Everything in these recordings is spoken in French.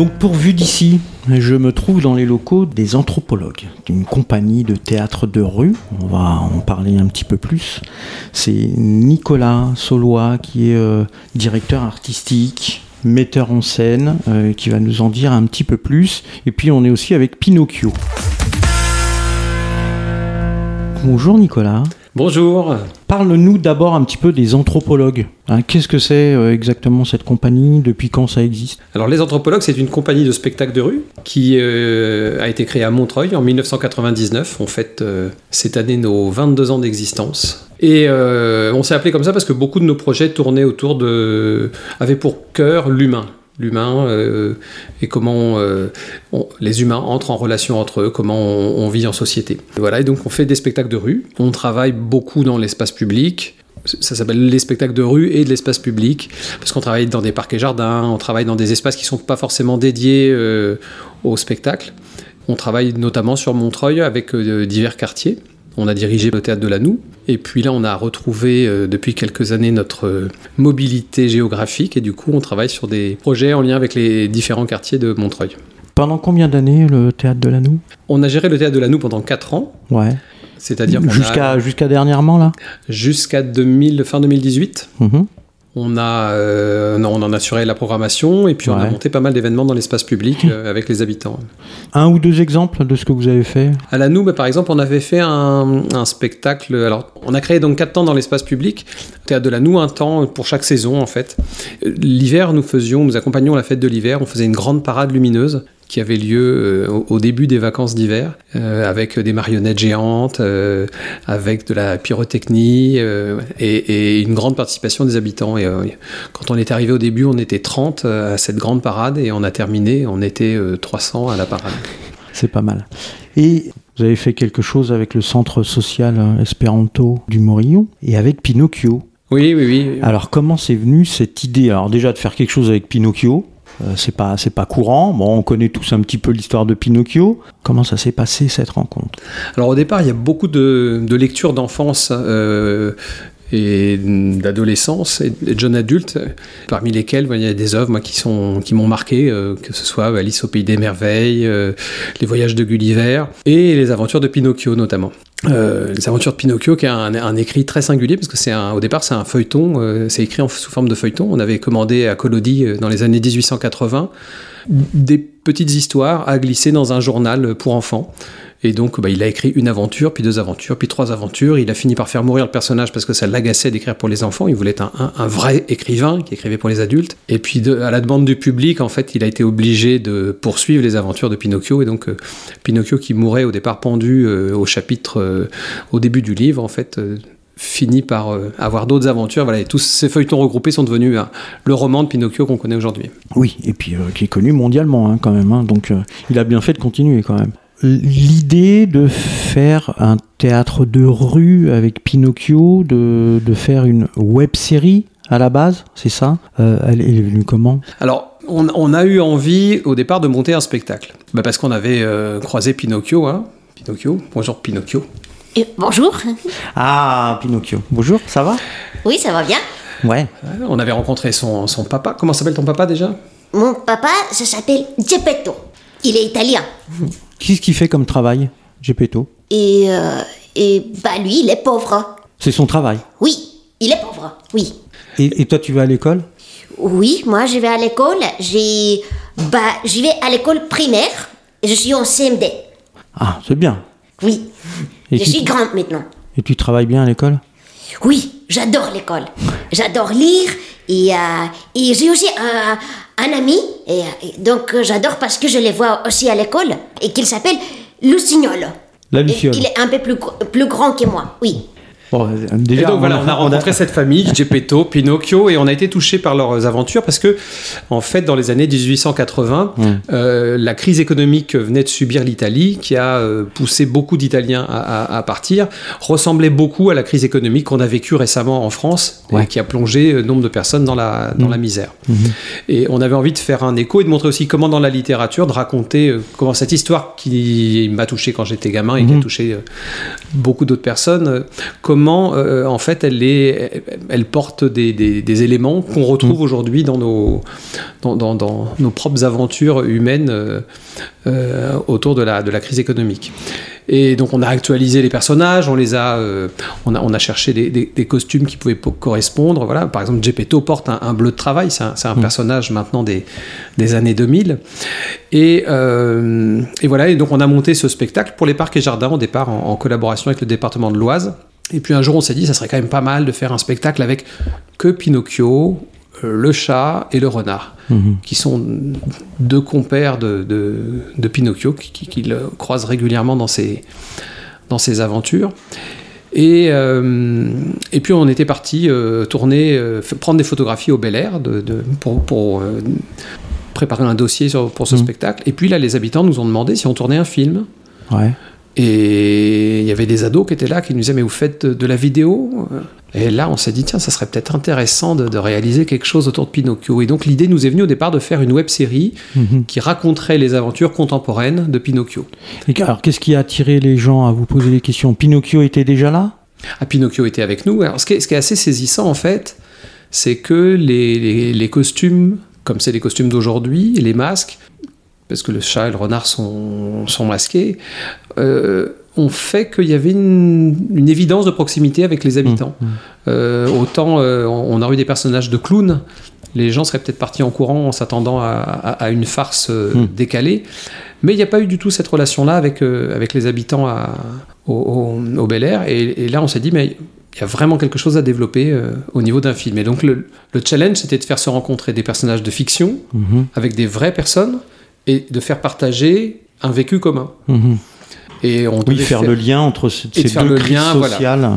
Donc pour Vue d'ici, je me trouve dans les locaux des anthropologues, d'une compagnie de théâtre de rue. On va en parler un petit peu plus. C'est Nicolas Solois qui est euh, directeur artistique, metteur en scène, euh, qui va nous en dire un petit peu plus. Et puis on est aussi avec Pinocchio. Bonjour Nicolas. Bonjour. Parle-nous d'abord un petit peu des anthropologues. Hein, Qu'est-ce que c'est euh, exactement cette compagnie? Depuis quand ça existe? Alors les anthropologues, c'est une compagnie de spectacle de rue qui euh, a été créée à Montreuil en 1999. On fête euh, cette année nos 22 ans d'existence. Et on s'est appelé comme ça parce que beaucoup de nos projets tournaient autour de... avaient pour cœur l'humain. L'humain euh, et comment euh, les humains entrent en relation entre eux, comment on, vit en société. Et voilà, et donc on fait des spectacles de rue. On travaille beaucoup dans l'espace public. Ça s'appelle les spectacles de rue et de l'espace public, parce qu'on travaille dans des parcs et jardins, on travaille dans des espaces qui ne sont pas forcément dédiés euh, au spectacle. On travaille notamment sur Montreuil avec divers quartiers. On a dirigé le théâtre de la Noue. Et puis là, on a retrouvé euh, depuis quelques années notre euh, mobilité géographique. Et du coup, on travaille sur des projets en lien avec les différents quartiers de Montreuil. Pendant combien d'années le théâtre de la Noue? On a géré le théâtre de la Noue pendant 4 ans. Ouais. C'est-à-dire a- Jusqu'à dernièrement là? Jusqu'à 2000 fin 2018. Mhm. On, a, euh, non, on en a assuré la programmation et puis on a monté pas mal d'événements dans l'espace public euh, avec les habitants. Un ou deux exemples de ce que vous avez fait? À la Noue, bah, par exemple, on avait fait un, un spectacle. Alors, on a créé donc quatre temps dans l'espace public. Théâtre de la Noue, un temps pour chaque saison, en fait. Euh, L'hiver, nous faisions, nous accompagnions la fête de l'hiver. On faisait une grande parade lumineuse qui avait lieu euh, au, au début des vacances d'hiver, euh, avec des marionnettes géantes, euh, avec de la pyrotechnie et, et une grande participation des habitants. Et quand on est arrivé au début, on était 30 à cette grande parade et on a terminé, on était euh, 300 à la parade. C'est pas mal. Et vous avez fait quelque chose avec le centre social Espéranto du Morillon et avec Pinocchio. Oui, oui, oui. Alors comment c'est venu cette idée? Alors déjà de faire quelque chose avec Pinocchio, euh, c'est pas c'est pas courant. Bon, on connaît tous un petit peu l'histoire de Pinocchio. Comment ça s'est passé cette rencontre? Alors au départ, il y a beaucoup de, lectures d'enfance euh, et d'adolescence et de jeunes adultes, parmi lesquels il y a des œuvres moi, qui sont qui m'ont marqué, euh, que ce soit Alice au pays des merveilles, Les voyages de Gulliver et Les aventures de Pinocchio notamment. Euh, les aventures de Pinocchio, qui est un, écrit très singulier, parce que c'est au départ c'est un feuilleton, euh, c'est écrit sous forme de feuilleton. On avait commandé à Collodi euh, dans les années 1880 des petites histoires à glisser dans un journal pour enfants. Et donc, bah, il a écrit une aventure, puis deux aventures, puis trois aventures. Il a fini par faire mourir le personnage parce que ça l'agaçait d'écrire pour les enfants. Il voulait être un, vrai écrivain qui écrivait pour les adultes. Et puis, à la demande du public, en fait, il a été obligé de poursuivre les aventures de Pinocchio. Et donc, euh, Pinocchio qui mourait au départ pendu euh, au chapitre, euh, au début du livre, en fait. finit par avoir d'autres aventures. Voilà, et tous ces feuilletons regroupés sont devenus le roman de Pinocchio qu'on connaît aujourd'hui. Oui, et puis qui est connu mondialement hein, quand même. hein. donc il a bien fait de continuer quand même. L'idée de faire un théâtre de rue avec Pinocchio, de, de faire une web série à la base, c'est ça? Euh, elle, est venue comment? Alors, on, on a eu envie au départ de monter un spectacle. Bah, parce qu'on avait euh, croisé Pinocchio. Hein. Pinocchio, bonjour Pinocchio. Bonjour. Ah, Pinocchio. Bonjour, ça va? Oui, ça va bien. Ouais. On avait rencontré son, son papa. Comment s'appelle ton papa déjà? Mon papa, ça s'appelle Geppetto. Il est italien. Qu'est-ce qu'il fait comme travail, Gepetto Et, euh, et bah lui, il est pauvre. C'est son travail. Oui, il est pauvre. Oui. Et, et toi, tu vas à l'école? Oui, moi je vais à l'école. J'ai, bah, j'y vais à l'école primaire. Et je suis en CMD. Ah, c'est bien. Oui. Et je tu- suis grande maintenant. Et tu travailles bien à l'école? Oui, j'adore l'école. J'adore lire et, euh, et j'ai aussi un, un ami. Et, et donc euh, j'adore parce que je les vois aussi à l'école et qu'il s'appelle. La Luciole. Il est un peu plus, plus grand que moi, oui. Bon, Et déjà, donc voilà, on a rencontré cette famille, Geppetto, Pinocchio, et on a été touché par leurs aventures parce que, en fait, dans les années 1880, euh, la crise économique que venait de subir l'Italie, qui a euh, poussé beaucoup d'Italiens à, à- à partir, ressemblait beaucoup à la crise économique qu'on a vécue récemment en France, et qui a plongé euh, nombre de personnes dans la, dans la misère. Et on avait envie de faire un écho et de montrer aussi comment dans la littérature, de raconter comment cette histoire qui m'a touché quand j'étais gamin et qui a touché euh, beaucoup d'autres personnes, comment comment euh, en fait elle, est, elle porte des, des- des éléments qu'on retrouve aujourd'hui dans nos, dans, dans- dans nos propres aventures humaines euh, euh, autour de la, de la crise économique. Et donc on a actualisé les personnages, on les a, euh, on a, on a cherché des, des- des costumes qui pouvaient po- correspondre. Voilà, par exemple, Gepetto porte un, un bleu de travail, c'est un, un personnage maintenant des, des années 2000. Et, euh, et voilà, et donc on a monté ce spectacle pour les parcs et jardins au départ en, en collaboration avec le département de l'Oise. Et puis un jour on s'est dit, ça serait quand même pas mal de faire un spectacle avec que Pinocchio, euh, le chat et le renard, qui sont deux compères de, de, de Pinocchio qui, qui, qui le croisent régulièrement dans ses, dans ses aventures. Et, euh, et puis on était parti euh, tourner, prendre des photographies au Bel Air de, de- pour, pour préparer un dossier sur- pour ce Mhm. spectacle. Et puis là, les habitants nous ont demandé si on tournait un film. Ouais. Et il y avait des ados qui étaient là, qui nous disaient, mais vous faites de, de la vidéo? Et là, on s'est dit, tiens, ça serait peut-être intéressant de, de réaliser quelque chose autour de Pinocchio. Et donc l'idée nous est venue au départ de faire une web série Mhm. qui raconterait les aventures contemporaines de Pinocchio. Et alors, qu'est-ce qui a attiré les gens à vous poser des questions? Pinocchio était déjà là? Ah, Pinocchio était avec nous. Alors, ce, qui est, ce qui est assez saisissant, en fait, c'est que les, les- les costumes, comme c'est les costumes d'aujourd'hui, les masques, parce que le chat et le renard sont, sont masqués, euh, ont fait qu'il y avait une, une évidence de proximité avec les habitants. Euh, autant euh, on on a eu des personnages de clowns, les gens seraient peut-être partis en courant en s'attendant à, à- à une farce euh, Mm. décalée. Mais il n'y a pas eu du tout cette relation-là avec, avec les habitants à- au, au- au Bel Air. Et, et là, on s'est dit, mais il y a vraiment quelque chose à développer euh, au niveau d'un film. Et donc, le, le challenge, c'était de faire se rencontrer des personnages de fiction avec des vraies personnes et de faire partager un vécu commun. Mhm. Et on Oui, faire le lien entre ce- Et de ces faire deux le crises lien, voilà. sociales.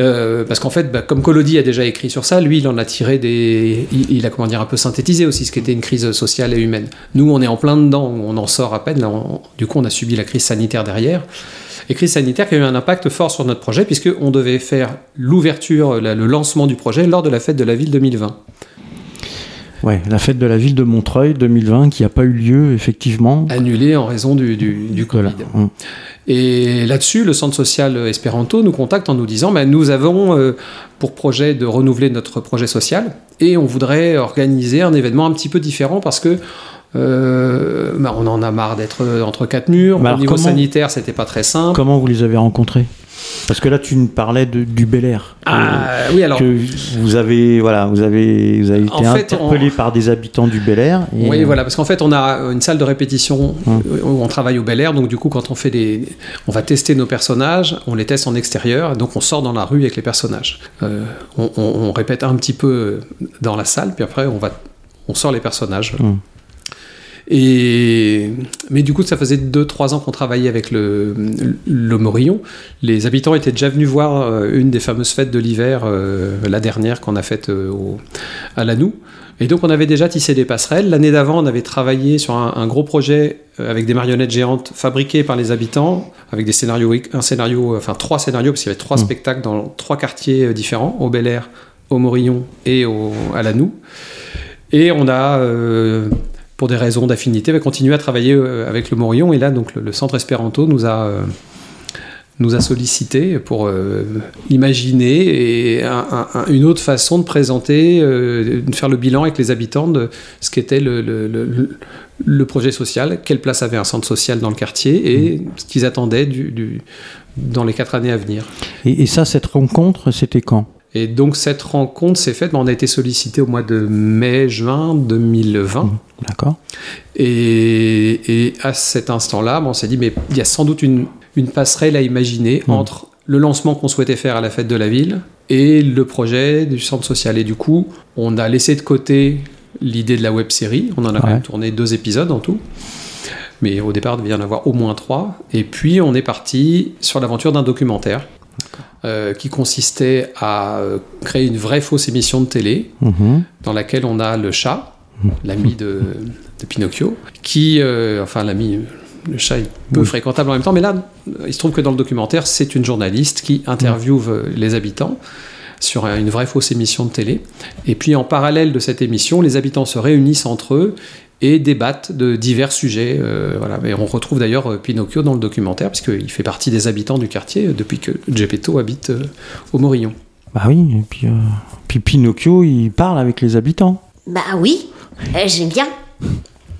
Euh, parce qu'en fait, bah, comme Collodi a déjà écrit sur ça, lui, il en a tiré des. Il, il a, comment dire, un peu synthétisé aussi ce qu'était une crise sociale et humaine. Nous, on est en plein dedans, on en sort à peine. Là, on- du coup, on a subi la crise sanitaire derrière. Et crise sanitaire qui a eu un impact fort sur notre projet, puisqu'on devait faire l'ouverture, le lancement du projet lors de la fête de la ville 2020. Ouais, la fête de la ville de Montreuil 2020 qui n'a pas eu lieu, effectivement. Annulé en raison du, du, du Covid. Voilà. Mhm. Et là-dessus, le centre social Espéranto nous contacte en nous disant bah, nous avons euh, pour projet de renouveler notre projet social et on voudrait organiser un événement un petit peu différent parce que euh, bah, on en a marre d'être entre quatre murs. Bah Au niveau comment- sanitaire, c'était pas très simple. Comment vous les avez rencontrés? Parce que là, tu me parlais de- du Bel Air. Ah, oui, alors. que vous avez, voilà, vous avez, vous avez été fait, interpellé par des habitants du Bel Air. et, Oui, euh, voilà, parce qu'en fait, on a une salle de répétition Hum. où on travaille au Bel Air, donc du coup, quand on fait des, on va tester nos personnages, on les teste en extérieur, donc on sort dans la rue avec les personnages. Euh, on, on- on répète un petit peu dans la salle, puis après, on va, on sort les personnages. Hum. Et mais du coup, ça faisait 2-3 ans qu'on travaillait avec le, le Morillon. Les habitants étaient déjà venus voir euh, une des fameuses fêtes de l'hiver, euh, la dernière qu'on a faite euh, au- à Lanou. Et donc, on avait déjà tissé des passerelles. L'année d'avant, on avait travaillé sur un, un gros projet euh, avec des marionnettes géantes fabriquées par les habitants, avec des scénarios, un scénario, enfin trois scénarios, parce qu'il y avait trois Mm. spectacles dans trois quartiers différents, au Bel Air, au Morillon et au, à Lanou. Et on a, euh, pour des raisons d'affinité, va continuer à travailler euh, avec le Morillon. Et là, donc, le, le centre Espéranto nous a, euh, nous a sollicité pour euh, imaginer et un- un- un- une autre façon de présenter, euh, de faire le bilan avec les habitants de ce qu'était le, le- le- projet social, quelle place avait un centre social dans le quartier et ce qu'ils attendaient du- du- dans les quatre années à venir. Et, et ça, cette rencontre, c'était quand? Et donc cette rencontre s'est faite, on a été sollicité au mois de mai-juin 2020. D'accord. Et, et à cet instant-là, on s'est dit, mais il y a sans doute une, une passerelle à imaginer Mm. entre le lancement qu'on souhaitait faire à la fête de la ville et le projet du centre social. Et du coup, on a laissé de côté l'idée de la web série. On en a quand Ouais. même tourné deux épisodes en tout. Mais au départ, il devait y en avoir au moins trois. Et puis, on est parti sur l'aventure d'un documentaire euh, qui consistait à euh, créer une vraie fausse émission de télé Mhm. dans laquelle on a le chat, l'ami de, de Pinocchio, qui, euh, enfin l'ami, le chat est peu Oui. fréquentable en même temps, mais là, il se trouve que dans le documentaire, c'est une journaliste qui interviewe euh, les habitants. sur une vraie fausse émission de télé. Et puis en parallèle de cette émission, les habitants se réunissent entre eux et débattent de divers sujets. euh, voilà. Et on retrouve d'ailleurs euh, Pinocchio dans le documentaire, puisqu'il fait partie des habitants du quartier euh, depuis que Geppetto habite euh, au Morillon. Bah oui, et puis, euh, puis Pinocchio, il parle avec les habitants. Bah oui, euh, j'aime bien.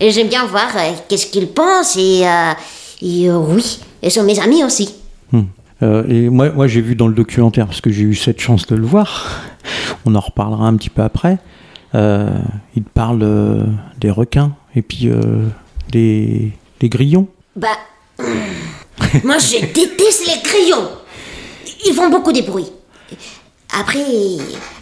Et j'aime bien voir euh, qu'est-ce qu'ils pensent et, euh, et euh, oui, et sont mes amis aussi. Euh, et moi, moi j'ai vu dans le documentaire, parce que j'ai eu cette chance de le voir, on en reparlera un petit peu après, euh, il parle euh, des requins et puis euh, des, des grillons. Bah, moi je déteste les crayons. Ils font beaucoup de bruit. Après,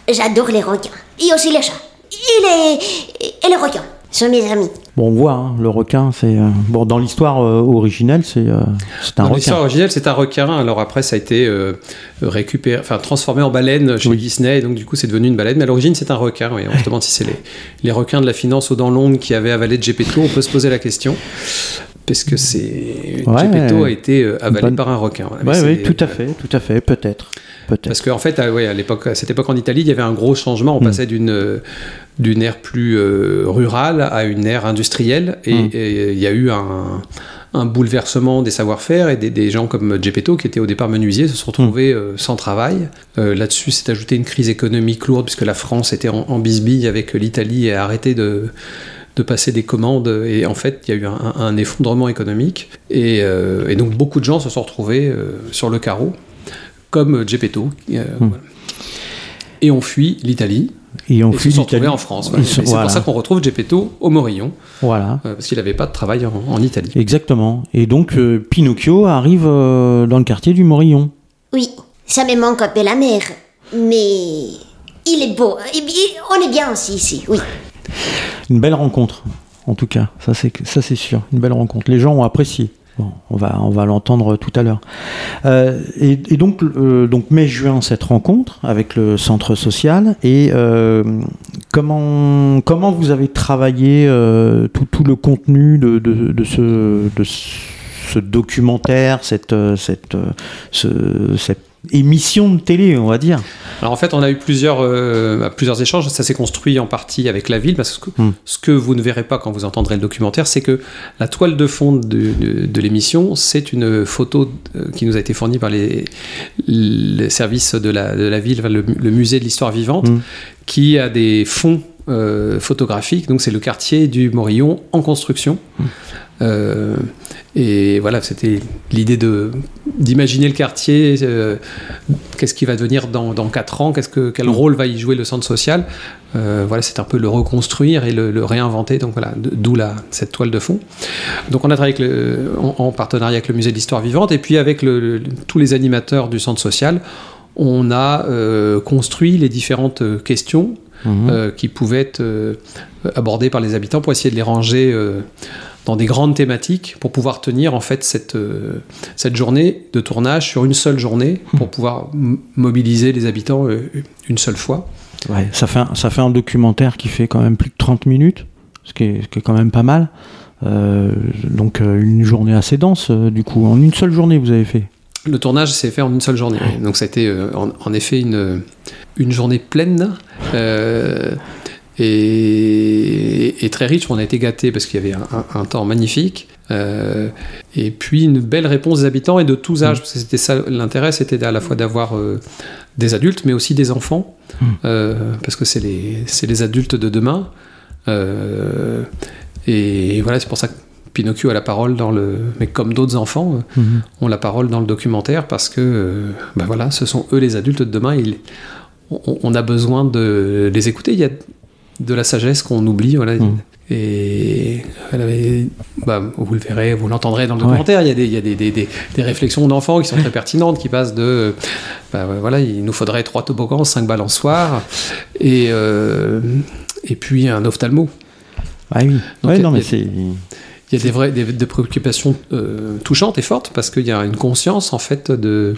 j'adore les requins. Et aussi les chats. Et les requins sont mes amis. Bon, on voit, hein, le requin, c'est... euh, bon, dans l'histoire euh, originelle, c'est euh, c'est un Dans requin. l'histoire originelle, c'est un requin. Alors après, ça a été euh, récupéré, enfin transformé en baleine chez Oui. Disney, et donc du coup, c'est devenu une baleine. Mais à l'origine, c'est un requin. oui. On se demande si c'est les, les requins de la finance aux dents longues qui avaient avalé Geppetto. On peut se poser la question. Parce que c'est Ouais. Geppetto a été euh, avalé Bonne- par un requin. voilà. Oui, tout à fait, tout à fait, peut-être. Parce qu'en fait, à, ouais, à, l'époque, à cette époque en Italie, il y avait un gros changement. On Mm. passait d'une euh, d'une ère plus euh, rurale à une ère industrielle. Et Mm. et il y a eu un, un bouleversement des savoir-faire et des, des gens comme Geppetto, qui étaient au départ menuisiers, se sont retrouvés euh, sans travail. Euh, Là-dessus, s'est ajouté une crise économique lourde, puisque la France était en, en bisbille avec l'Italie et a arrêté de de passer des commandes et en fait il y a eu un, un effondrement économique et, euh, et donc beaucoup de gens se sont retrouvés euh, sur le carreau comme Geppetto euh, voilà. et on fuit l'Italie Et on et se fuit sont retrouvés en France voilà. Sont- c'est voilà. pour ça qu'on retrouve Geppetto au Morillon Voilà, euh, parce qu'il n'avait pas de travail en, en Italie exactement. Et donc, euh, Pinocchio arrive euh, dans le quartier du Morillon. Oui, ça me manque un peu la mer. Mais il est beau. Et puis, on est bien aussi ici, oui. Une belle rencontre, en tout cas. Ça, c'est sûr. Une belle rencontre. Les gens ont apprécié. Bon, on va, on va l'entendre tout à l'heure. Euh, et, donc, euh, donc mai-juin, cette rencontre avec le centre social. Et euh, comment, comment vous avez travaillé tout, tout le contenu de, de, ce, de ce documentaire, cette, cette, ce- cette émission de télé, on va dire Alors en fait, on a eu plusieurs, euh, bah, plusieurs échanges. Ça s'est construit en partie avec la ville, parce que Hmm. ce que vous ne verrez pas quand vous entendrez le documentaire, c'est que la toile de fond de, de- de l'émission, c'est une photo euh, qui nous a été fournie par les, les services de la, de la ville, le, le musée de l'histoire vivante, Hmm. qui a des fonds euh, photographiques. Donc c'est le quartier du Morillon en construction. Euh, et voilà, c'était l'idée de d'imaginer le quartier, euh, qu'est-ce qui va devenir dans, dans 4 ans, qu'est-ce que, quel rôle va y jouer le centre social. Euh, voilà, c'est un peu le reconstruire et le, le réinventer, donc voilà, d'où la, cette toile de fond. Donc on a travaillé avec le- en, en partenariat avec le musée de l'histoire vivante et puis avec le- tous les animateurs du centre social, on a euh, construit les différentes questions Mhm. euh, qui pouvaient être abordées par les habitants pour essayer de les ranger dans des grandes thématiques pour pouvoir tenir en fait cette, euh, cette journée de tournage sur une seule journée pour pouvoir mobiliser les habitants euh, une seule fois. Ouais, ça fait, un, ça fait un documentaire qui fait quand même plus de 30 minutes, ce qui est, ce qui est quand même pas mal. Euh, donc une journée assez dense, du coup, en une seule journée vous avez fait. Le tournage s'est fait en une seule journée. Donc ça a été en, en effet une, une journée pleine euh, et, et très riche. On a été gâtés parce qu'il y avait un, un- un temps magnifique. Euh, et puis une belle réponse des habitants et de tous âges. Que c'était ça l'intérêt, c'était à la fois d'avoir euh, des adultes mais aussi des enfants. Mm. Euh, parce que c'est les, c'est les adultes de demain. Et voilà, c'est pour ça que Pinocchio a la parole dans le. Mais comme d'autres enfants, euh, ont la parole dans le documentaire parce que ben voilà, ce sont eux les adultes de demain. Ils, on, on a besoin de les écouter. Il y a de la sagesse qu'on oublie. Voilà. Mm. Et elle avait- bah, vous le verrez, vous l'entendrez dans le Ouais. documentaire. Il y a, des, il y a des, des- des- réflexions d'enfants qui sont très pertinentes, qui passent de bah, voilà, il nous faudrait trois toboggans, cinq balançoires et, euh, et puis un ophtalmo. Ah oui, Donc, ouais, il y a- non, mais c'est. Il y a des, vraies, des, des préoccupations euh, touchantes et fortes parce qu'il y a une conscience en fait de,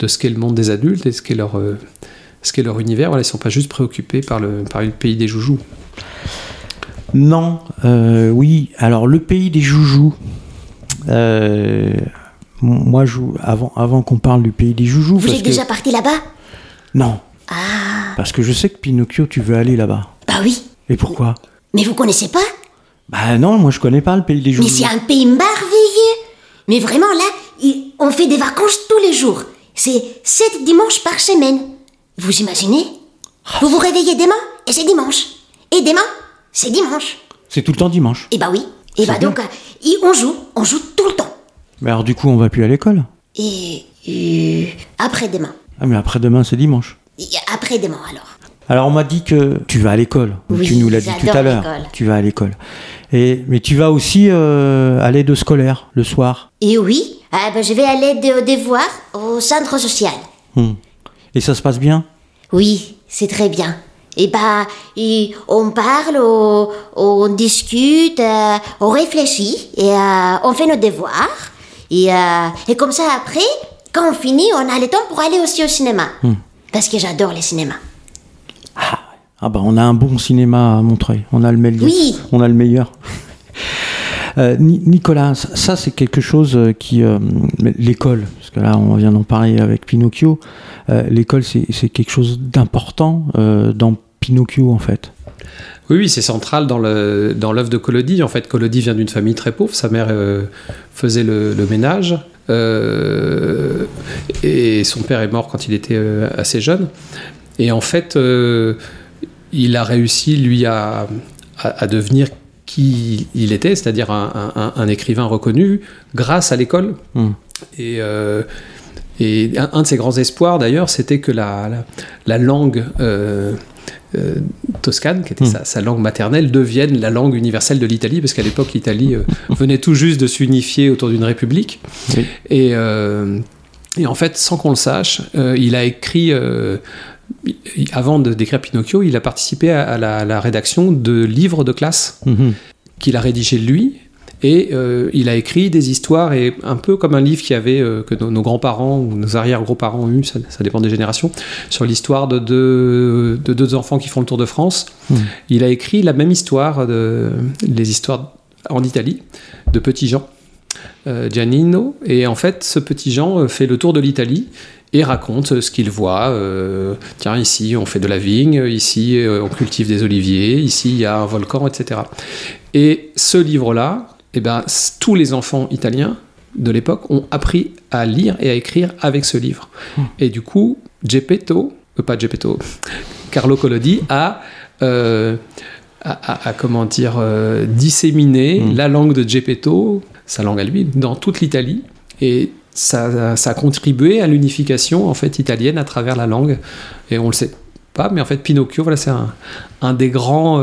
de ce qu'est le monde des adultes et ce qu'est leur, euh, ce qu'est leur univers. Voilà, ils ne sont pas juste préoccupés par le, par le pays des joujoux. Non, euh, oui, alors le pays des joujoux. Euh, moi, je, avant, avant qu'on parle du pays des joujoux. Vous parce êtes que- déjà parti là-bas? Non, Ah, Parce que je sais que Pinocchio, tu veux aller là-bas. Bah oui. Et pourquoi? Mais vous connaissez pas? Bah non, moi je connais pas le pays des Mais joujoux. c'est un pays merveilleux. Mais vraiment, là, on fait des vacances tous les jours. C'est sept dimanches par semaine. Vous imaginez? Vous vous réveillez demain et c'est dimanche. Et demain, c'est dimanche. C'est tout le temps dimanche. Et bah oui. Et bah bien. donc, euh, et on joue, on joue tout le temps. Mais alors du coup, on va plus à l'école? Et euh, après-demain. Ah mais après-demain, c'est dimanche. Et Après-demain alors. Alors on m'a dit que tu vas à l'école. Oui, tu nous l'as dit tout à l'heure. Tu vas à l'école. Et mais tu vas aussi euh, à l'aide scolaire le soir? Et oui, ah bah, je vais aller de- au devoir au centre social. Hmm. Et ça se passe bien? Oui, c'est très bien. Et bah, et on parle, on, on discute, euh, on réfléchit et euh, on fait nos devoirs. Et, euh, et comme ça, après, quand on finit, on a le temps pour aller aussi au cinéma. Parce que j'adore les cinémas. Ah bah on a un bon cinéma à Montreuil. On a le meilleur. Oui. On a le meilleur. Ni- Nicolas, ça, c'est quelque chose qui l'école, parce que là on vient d'en parler avec Pinocchio. euh, l'école c'est quelque chose d'important euh, dans Pinocchio en fait. Oui, oui, c'est central dans l'œuvre de Collodi. En fait, Collodi vient d'une famille très pauvre. Sa mère euh, faisait le, le ménage et son père est mort quand il était assez jeune. Et en fait, il a réussi lui à, à, à devenir qui il était, c'est-à-dire un, un- un écrivain reconnu grâce à l'école. Hmm. Et euh, et un, un de ses grands espoirs, d'ailleurs, c'était que la, la, la langue euh, euh, toscane, qui était Hmm. sa, sa langue maternelle, devienne la langue universelle de l'Italie, parce qu'à l'époque, l'Italie venait tout juste de s'unifier autour d'une république. Oui. Et, et en fait, sans qu'on le sache, il a écrit, avant de d'écrire Pinocchio, il a participé à, à la, la rédaction de livres de classe Mhm. qu'il a rédigé lui. Et euh, il a écrit des histoires, et un peu comme un livre qui avait, euh, que nos, nos grands-parents ou nos arrière-grands-parents ont eu, ça, ça dépend des générations, sur l'histoire de deux, de deux enfants qui font le Tour de France. Mhm. Il a écrit la même histoire, de, les histoires en Italie, de Petit Jean, euh, Giannino. Et en fait, ce Petit Jean euh, fait le tour de l'Italie et raconte ce qu'il voit. euh, tiens, ici on fait de la vigne, ici on cultive des oliviers, ici il y a un volcan, etc. Et ce livre-là, eh ben, tous les enfants italiens de l'époque ont appris à lire et à écrire avec ce livre. Et du coup, Geppetto, euh, pas Geppetto, Carlo Collodi a, euh, a, a- a, comment dire, euh, disséminé Mm. la langue de Geppetto, sa langue à lui, dans toute l'Italie. Et ça, ça a contribué à l'unification en fait italienne à travers la langue. Et on le sait pas, mais en fait Pinocchio, voilà, c'est un, un des grands.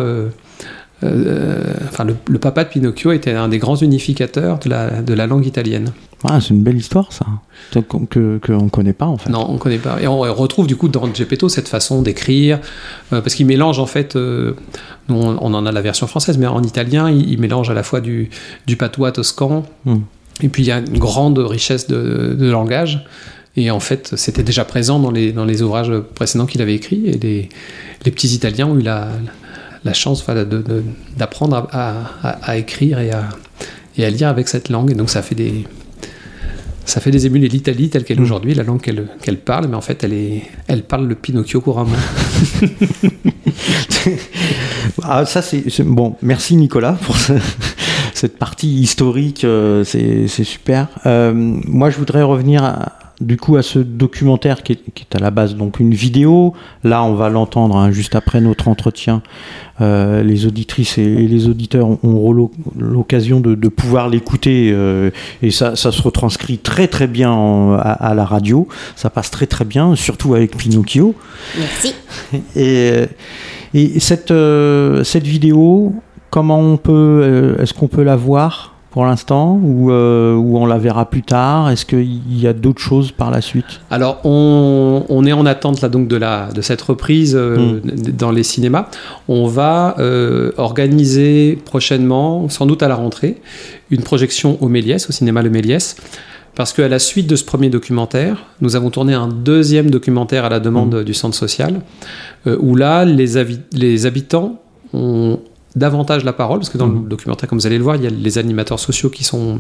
Euh, enfin, le, le papa de Pinocchio était un des grands unificateurs de la, de la langue italienne. Ah, c'est une belle histoire ça. Qu'on- que qu'on connaît pas en fait. Non, on connaît pas. Et on retrouve du coup dans Geppetto cette façon d'écrire, euh, parce qu'il mélange en fait, euh, nous, on on en a la version française, mais en italien, il, il mélange à la fois du, du patois toscan, Hmm. et puis il y a une grande richesse de, de langage. Et en fait, c'était déjà présent dans les, dans les ouvrages précédents qu'il avait écrits, et les, les petits Italiens ont eu la, la chance voilà, d'apprendre à, à- à écrire et à, et à lire avec cette langue. Et donc ça fait des, ça fait des émules l'Italie telle qu'elle est Mm. aujourd'hui, la langue qu'elle qu'elle parle, mais en fait, elle, est, elle parle le Pinocchio couramment. Ah, ça c'est bon. Merci Nicolas pour ce- cette partie historique. euh, c'est c'est super. Euh, moi, je voudrais revenir à- du coup à ce documentaire qui est, qui est à la base donc une vidéo. Là, on va l'entendre hein, juste après notre entretien. Euh, les auditrices et, et les auditeurs ont- l'occasion de, de pouvoir l'écouter euh, et ça, ça se retranscrit très très bien en- à, à la radio. Ça passe très très bien, surtout avec Pinocchio. Merci. Et, et cette, euh, cette vidéo, comment on peut, euh, est-ce qu'on peut la voir? Pour l'instant ou, euh, ou on la verra plus tard? Est-ce qu'il y a d'autres choses par la suite? Alors, on, on est en attente là, donc, de, la, de cette reprise euh, d- dans les cinémas. On va euh, organiser prochainement, sans doute à la rentrée, une projection au Méliès, au cinéma Le Méliès. Parce qu'à la suite de ce premier documentaire, nous avons tourné un deuxième documentaire à la demande du centre social, où là, les habitants ont davantage la parole, parce que dans le documentaire, comme vous allez le voir, il y a les animateurs sociaux qui sont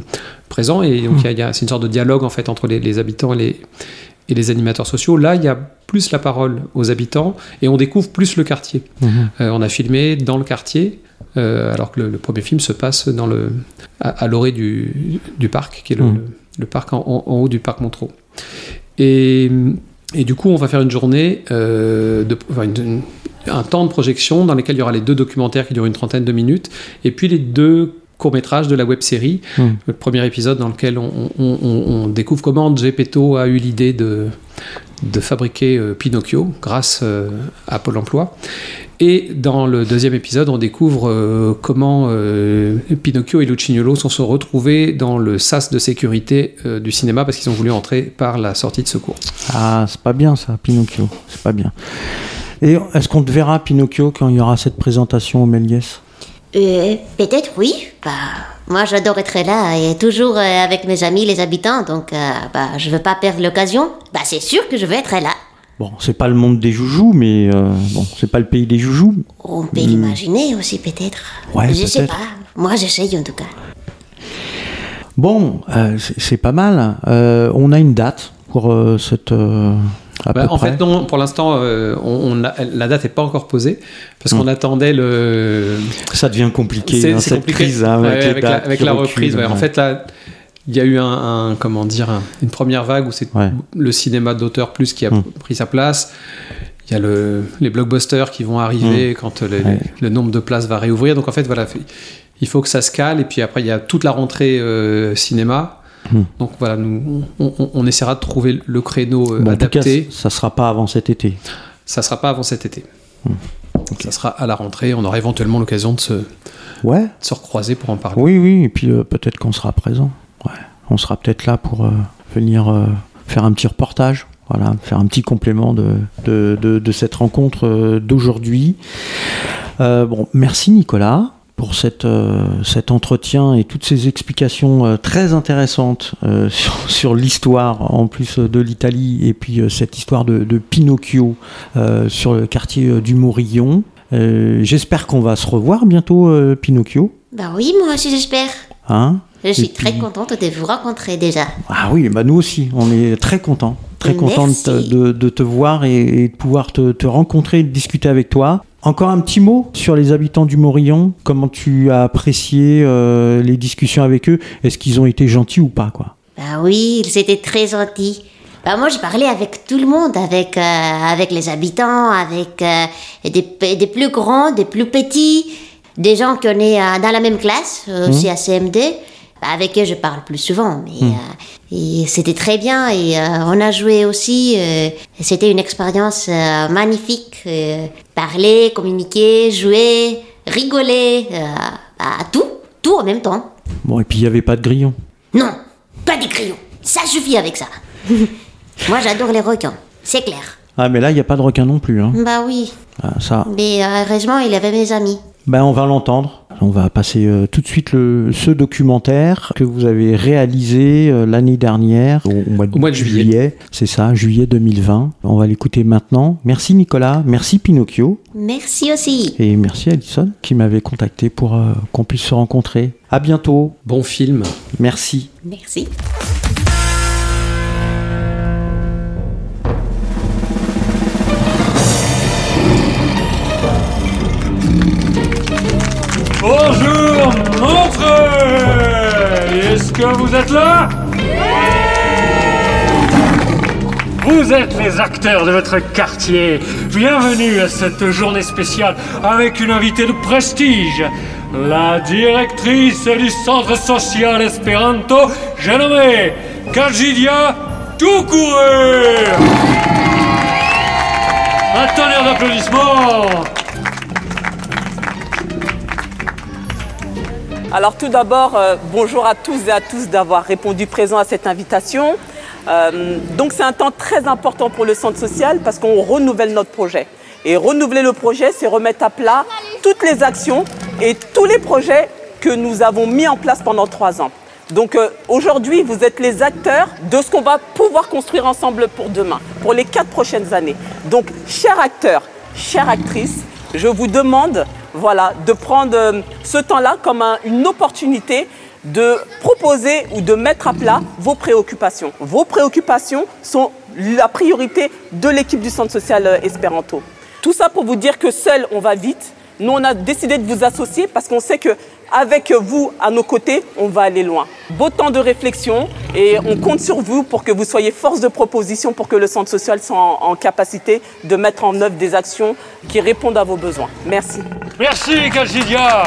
présents, et donc il y a- c'est une sorte de dialogue en fait entre les, les habitants et les, et les animateurs sociaux. Là, il y a plus la parole aux habitants et on découvre plus le quartier. Mhm. Euh, on a filmé dans le quartier, euh, alors que le, le premier film se passe dans le, à, à l'orée du, du parc, qui est le, Mhm. le- le parc en, en- en haut du parc Montreux. Et, et du coup, on va faire une journée, euh, de, enfin, une- une- un temps de projection dans lequel il y aura les deux documentaires qui durent une trentaine de minutes, et puis les deux courts-métrages de la web-série. Mhm. Le premier épisode dans lequel on, on- on- on découvre comment Gepetto a eu l'idée de, de fabriquer euh, Pinocchio grâce euh, à Pôle emploi. Et dans le deuxième épisode, on découvre euh, comment Pinocchio et Lucignolo sont se retrouvés dans le sas de sécurité du cinéma parce qu'ils ont voulu entrer par la sortie de secours. Ah, c'est pas bien ça, Pinocchio. C'est pas bien. Et est-ce qu'on te verra, Pinocchio, quand il y aura cette présentation au Méliès Euh, Peut-être oui. Bah, moi, j'adore être là et toujours euh, avec mes amis, les habitants. Donc, euh, bah, je veux pas perdre l'occasion. Bah, c'est sûr que je vais être là. Bon, c'est pas le monde des joujoux, mais euh, bon, c'est pas le pays des joujoux. On peut l'imaginer aussi, peut-être. Ouais, je sais peut-être. pas. Moi, j'essaye en tout cas. Bon, euh, c'est pas mal. On a une date pour cette. À Bah, peu en près. fait, non, pour l'instant, euh, on, on a- la date n'est pas encore posée parce Hmm. qu'on attendait le, ça devient compliqué, C'est- hein, c'est cette compliqué. crise hein, avec, la, avec reprise. ouais. En fait, là, il y a eu un, un- comment dire, un- une première vague où c'est le cinéma d'auteur plus qui a Mm. pris sa place. Il y a le, les blockbusters qui vont arriver quand le, Hmm. Ouais. le nombre de places va réouvrir. Donc en fait, voilà, il faut que ça se cale. Et puis après, il y a toute la rentrée euh, cinéma. Mm. Donc voilà, nous, on, on- on essaiera de trouver le créneau euh, Bon, en tout cas, adapté. ça sera pas avant cet été. Ça sera pas avant cet été. Hmm. Ça sera à la rentrée. On aura éventuellement l'occasion de se, de Ouais. se recroiser pour en parler. Oui, oui, et puis euh, peut-être qu'on sera présent. Ouais. On sera peut-être là pour euh, venir euh, faire un petit reportage. Voilà, faire un petit complément de, de, de- de cette rencontre d'aujourd'hui. Bon, merci Nicolas pour cette, euh, cet entretien et toutes ces explications euh, très intéressantes euh, sur, sur l'histoire en plus de l'Italie et puis cette histoire de, de Pinocchio sur le quartier du Morillon. J'espère qu'on va se revoir bientôt, Pinocchio. Bah oui, moi aussi, j'espère. Hein? Je suis puis- très contente de vous rencontrer déjà. Ah oui, bah nous aussi, on est très contents. Très contents de te, Merci. de- de te voir et, et de pouvoir te, te rencontrer et de discuter avec toi. Encore un petit mot sur les habitants du Morillon. Comment tu as apprécié euh, les discussions avec eux? Est-ce qu'ils ont été gentils ou pas quoi? Bah oui, c'était très gentil. Bah moi, j'ai parlé avec tout le monde, avec, euh, avec les habitants, avec euh, des, plus grands, des plus petits, des gens qui on est dans la même classe, euh, aussi à CMD. Avec eux, je parle plus souvent, mais euh, et c'était très bien. Et euh, on a joué aussi. euh, c'était une expérience euh, magnifique. euh, parler, communiquer, jouer, rigoler, euh, bah, tout, tout en même temps. Bon, et puis il n'y avait pas de grillon. Non, pas des crayons. Ça suffit avec ça. Moi, j'adore les requins. C'est clair. Ah, mais là, il n'y a pas de requin non plus. Hein. Bah oui. Ah, ça, Mais euh, heureusement, il avait mes amis. Ben, on va l'entendre. On va passer euh, tout de suite le, ce documentaire que vous avez réalisé euh, l'année dernière, au, au mois de, Au mois de juillet. C'est ça, juillet 2020. On va l'écouter maintenant. Merci Nicolas, merci Pinocchio Merci aussi. et merci Alison qui m'avait contacté pour euh, qu'on puisse se rencontrer. À bientôt. Bon film. Merci. Merci. Bonjour, Montreux Est-ce que vous êtes là? Vous êtes les acteurs de votre quartier. Bienvenue à cette journée spéciale avec une invitée de prestige. La directrice du centre social Esperanto, j'ai nommé Kajidia Toukouré. Un tonnerre d'applaudissements Alors tout d'abord, euh, bonjour à tous et à tous d'avoir répondu présent à cette invitation. Euh, donc c'est un temps très important pour le centre social parce qu'on renouvelle notre projet. Et renouveler le projet, c'est remettre à plat toutes les actions et tous les projets que nous avons mis en place pendant trois ans. Donc euh, aujourd'hui, vous êtes les acteurs de ce qu'on va pouvoir construire ensemble pour demain, pour les quatre prochaines années. Donc, chers acteurs, chères actrices, je vous demande voilà, de prendre euh, ce temps-là comme un- une opportunité de proposer ou de mettre à plat vos préoccupations. Vos préoccupations sont la priorité de l'équipe du centre social euh, Espéranto. Tout ça pour vous dire que seul on va vite. Nous, on a décidé de vous associer parce qu'on sait que avec vous à nos côtés, on va aller loin. Beau temps de réflexion et on compte sur vous pour que vous soyez force de proposition pour que le centre social soit en, capacité de mettre en œuvre des actions qui répondent à vos besoins. Merci. Merci Calcidia.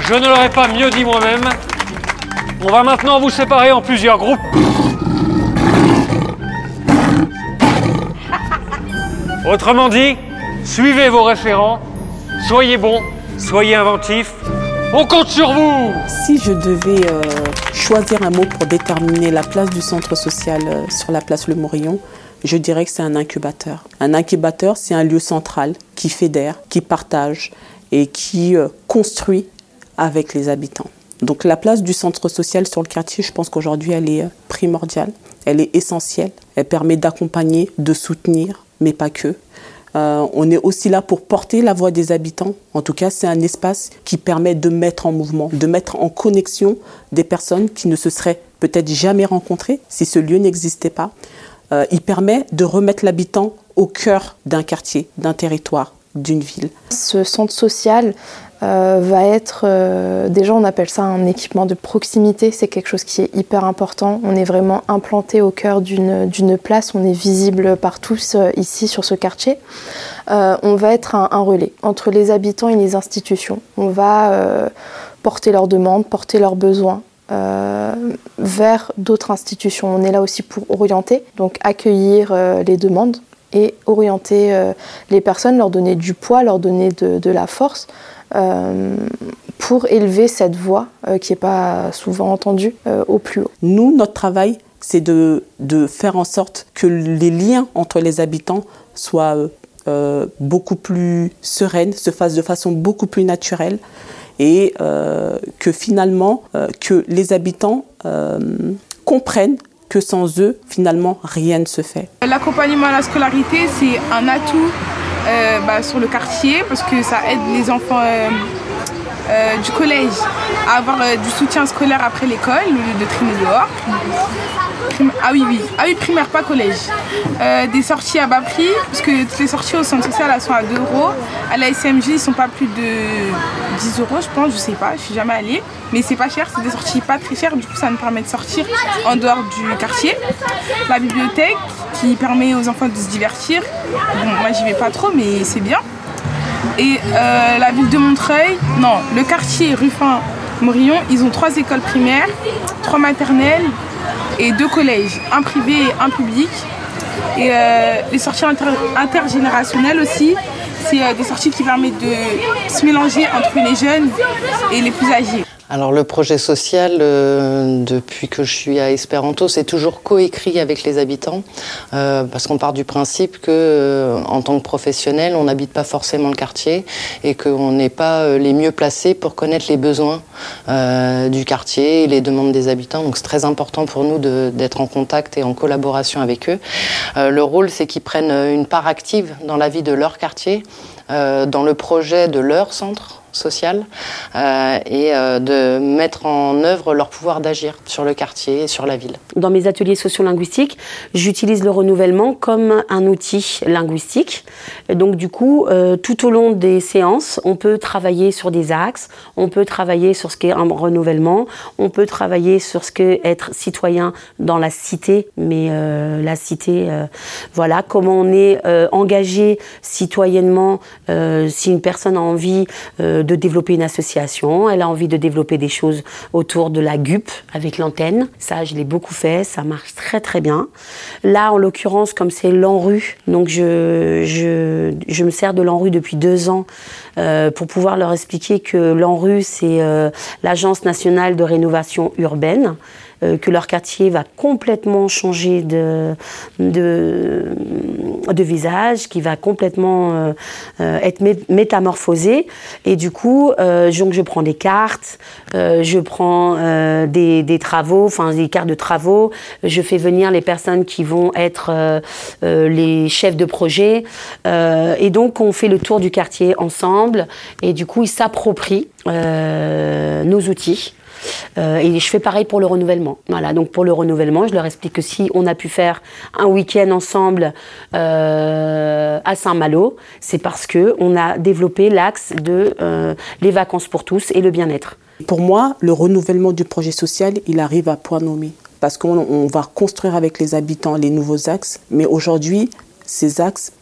Je ne l'aurais pas mieux dit moi-même. On va maintenant vous séparer en plusieurs groupes. Autrement dit, suivez vos référents, soyez bons, soyez inventifs, on compte sur vous Si je devais euh, choisir un mot pour déterminer la place du centre social euh, sur la place Le Morillon, je dirais que c'est un incubateur. Un incubateur, c'est un lieu central qui fédère, qui partage et qui euh, construit avec les habitants. Donc la place du centre social sur le quartier, je pense qu'aujourd'hui, elle est primordiale, elle est essentielle, elle permet d'accompagner, de soutenir, mais pas que. Euh, on est aussi là pour porter la voix des habitants. En tout cas, c'est un espace qui permet de mettre en mouvement, de mettre en connexion des personnes qui ne se seraient peut-être jamais rencontrées si ce lieu n'existait pas. Euh, il permet de remettre l'habitant au cœur d'un quartier, d'un territoire, d'une ville. Ce centre social euh, va être, euh, déjà on appelle ça un équipement de proximité, c'est quelque chose qui est hyper important. On est vraiment implanté au cœur d'une place, on est visible par tous euh, ici sur ce quartier. on va être un, relais entre les habitants et les institutions. On va porter leurs demandes, porter leurs besoins. vers d'autres institutions. On est là aussi pour orienter, donc accueillir les demandes et orienter les personnes, leur donner du poids, leur donner de, la force pour élever cette voix euh, qui n'est pas souvent entendue euh, au plus haut. Nous, notre travail, c'est de, de, faire en sorte que les liens entre les habitants soient beaucoup plus sereines, se fassent de façon beaucoup plus naturelle et que finalement, que les habitants comprennent que sans eux, finalement, rien ne se fait. L'accompagnement à la scolarité, c'est un atout euh, bah, sur le quartier parce que ça aide les enfants euh, euh, du collège à avoir du soutien scolaire après l'école au lieu de traîner dehors. Ah oui, oui. Ah oui, primaire, pas collège. des sorties à bas prix, parce que toutes les sorties au centre social elles sont à 2 euros. À la SMG, ils sont pas plus de 10 euros, je pense, je sais pas, je suis jamais allée. Mais c'est pas cher, c'est des sorties pas très chères, du coup ça nous permet de sortir en dehors du quartier. La bibliothèque qui permet aux enfants de se divertir. Bon, moi j'y vais pas trop, mais c'est bien. Et euh, la ville de Montreuil, non, le quartier Ruffin-Morillon, ils ont trois écoles primaires, trois maternelles et deux collèges, un privé et un public. Et euh, les sorties intergénérationnelles aussi, c'est euh, des sorties qui permettent de se mélanger entre les jeunes et les plus âgés. Alors le projet social, euh, depuis que je suis à Espéranto, c'est toujours coécrit avec les habitants, euh, parce qu'on part du principe que, euh, en tant que professionnel, on n'habite pas forcément le quartier et qu'on n'est pas les mieux placés pour connaître les besoins du quartier et les demandes des habitants. Donc c'est très important pour nous d'être en contact et en collaboration avec eux. le rôle, c'est qu'ils prennent une part active dans la vie de leur quartier, dans le projet de leur centre sociale euh, et euh, de mettre en œuvre leur pouvoir d'agir sur le quartier et sur la ville. Dans mes ateliers sociolinguistiques, j'utilise le renouvellement comme un outil linguistique. donc du coup, euh, tout au long des séances, on peut travailler sur des axes, on peut travailler sur ce qu'est un renouvellement, on peut travailler sur ce qu'est être citoyen dans la cité, mais la cité, voilà, comment on est engagé citoyennement si une personne a envie de développer une association, elle a envie de développer des choses autour de la GUP avec l'antenne. Ça, je l'ai beaucoup fait, ça marche très très bien. Là, en l'occurrence, comme c'est l'ANRU, donc je, je, je, me sers de l'ANRU depuis deux ans euh, pour pouvoir leur expliquer que l'ANRU, c'est euh, l'Agence nationale de rénovation urbaine. Euh, que leur quartier va complètement changer de, de, visage, qui va complètement euh, euh, être métamorphosé. Et du coup, donc je prends des cartes, je prends des, travaux, enfin des cartes de travaux, je fais venir les personnes qui vont être les chefs de projet. et donc, on fait le tour du quartier ensemble. Et du coup, ils s'approprient nos outils. Et je fais pareil pour le renouvellement. Voilà, donc pour le renouvellement, je leur explique que si on a pu faire un week-end ensemble à Saint-Malo, c'est parce que on a développé l'axe de les vacances pour tous et le bien-être. Pour moi, le renouvellement du projet social, il arrive à point nommé parce qu'on va construire avec les habitants les nouveaux axes, mais aujourd'hui, ces axes,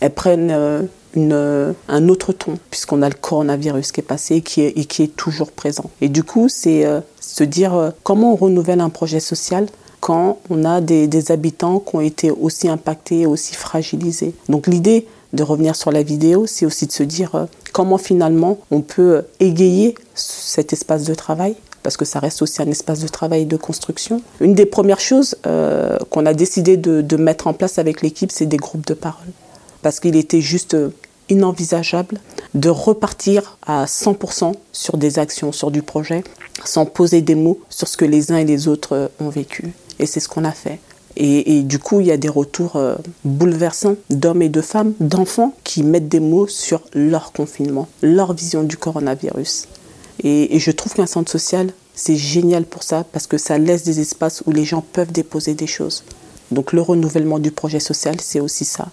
elles prennent euh, euh, un autre ton, puisqu'on a le coronavirus qui est passé et qui est, toujours présent. Et du coup, c'est euh, se dire comment on renouvelle un projet social quand on a des, habitants qui ont été aussi impactés, aussi fragilisés. Donc l'idée de revenir sur la vidéo, c'est aussi de se dire comment finalement on peut égayer cet espace de travail parce que ça reste aussi un espace de travail et de construction. Une des premières choses euh, qu'on a décidé de, mettre en place avec l'équipe, c'est des groupes de parole. Parce qu'il était juste euh, inenvisageable de repartir à 100% sur des actions, sur du projet, sans poser des mots sur ce que les uns et les autres euh, ont vécu. Et c'est ce qu'on a fait. Et, du coup, il y a des retours bouleversants d'hommes et de femmes, d'enfants qui mettent des mots sur leur confinement, leur vision du coronavirus. Et, je trouve qu'un centre social, c'est génial pour ça, parce que ça laisse des espaces où les gens peuvent déposer des choses. Donc le renouvellement du projet social, c'est aussi ça.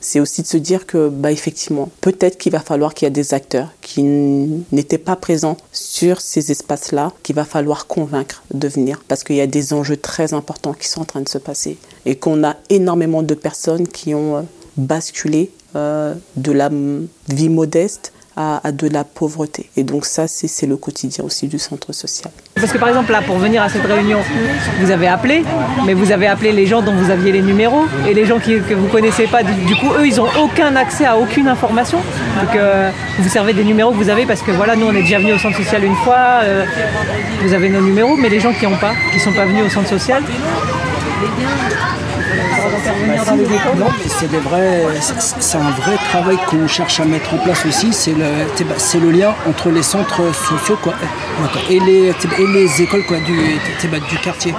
C'est aussi de se dire que, bah, effectivement, peut-être qu'il va falloir qu'il y ait des acteurs qui n'étaient pas présents sur ces espaces-là, qu'il va falloir convaincre de venir, parce qu'il y a des enjeux très importants qui sont en train de se passer. Et qu'on a énormément de personnes qui ont euh, basculé euh, de la vie modeste à, de la pauvreté. Et donc ça, c'est le quotidien aussi du centre social. Parce que par exemple, là, pour venir à cette réunion, vous avez appelé, mais vous avez appelé les gens dont vous aviez les numéros, et les gens qui, que vous connaissez pas, du, coup, eux, ils n'ont aucun accès à aucune information. Donc euh, vous servez des numéros que vous avez, parce que voilà, nous, on est déjà venus au centre social une fois, euh, vous avez nos numéros, mais les gens qui n'ont pas, qui ne sont pas venus au centre social, non, mais c'est des vrais, c'est un vrai travail qu'on cherche à mettre en place aussi. C'est le, c'est le lien entre les centres sociaux quoi, et les, et les écoles quoi, du, du quartier.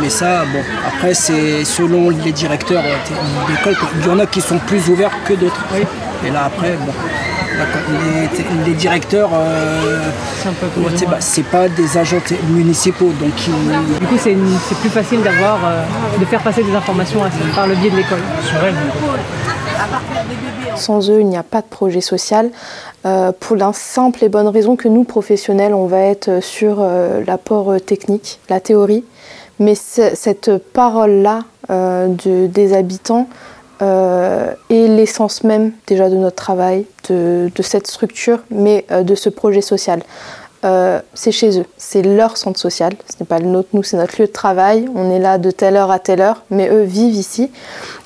Mais ça, bon, après c'est selon les directeurs d'école. Il y en a qui sont plus ouverts que d'autres. Et là après, bon, les, directeurs, euh, c'est pas des agents municipaux. Donc Du coup, c'est plus facile d'avoir, euh, de faire passer des informations par le biais de l'école. Sans eux, il n'y a pas de projet social. Euh, pour la simple et bonne raison que nous, professionnels, on va être sur l'apport technique, la théorie. Mais cette parole-là des habitants, euh, et l'essence même déjà de notre travail, de, cette structure, mais euh, de ce projet social. Euh, c'est chez eux, c'est leur centre social, ce n'est pas le nôtre, nous c'est notre lieu de travail, on est là de telle heure à telle heure, mais eux vivent ici.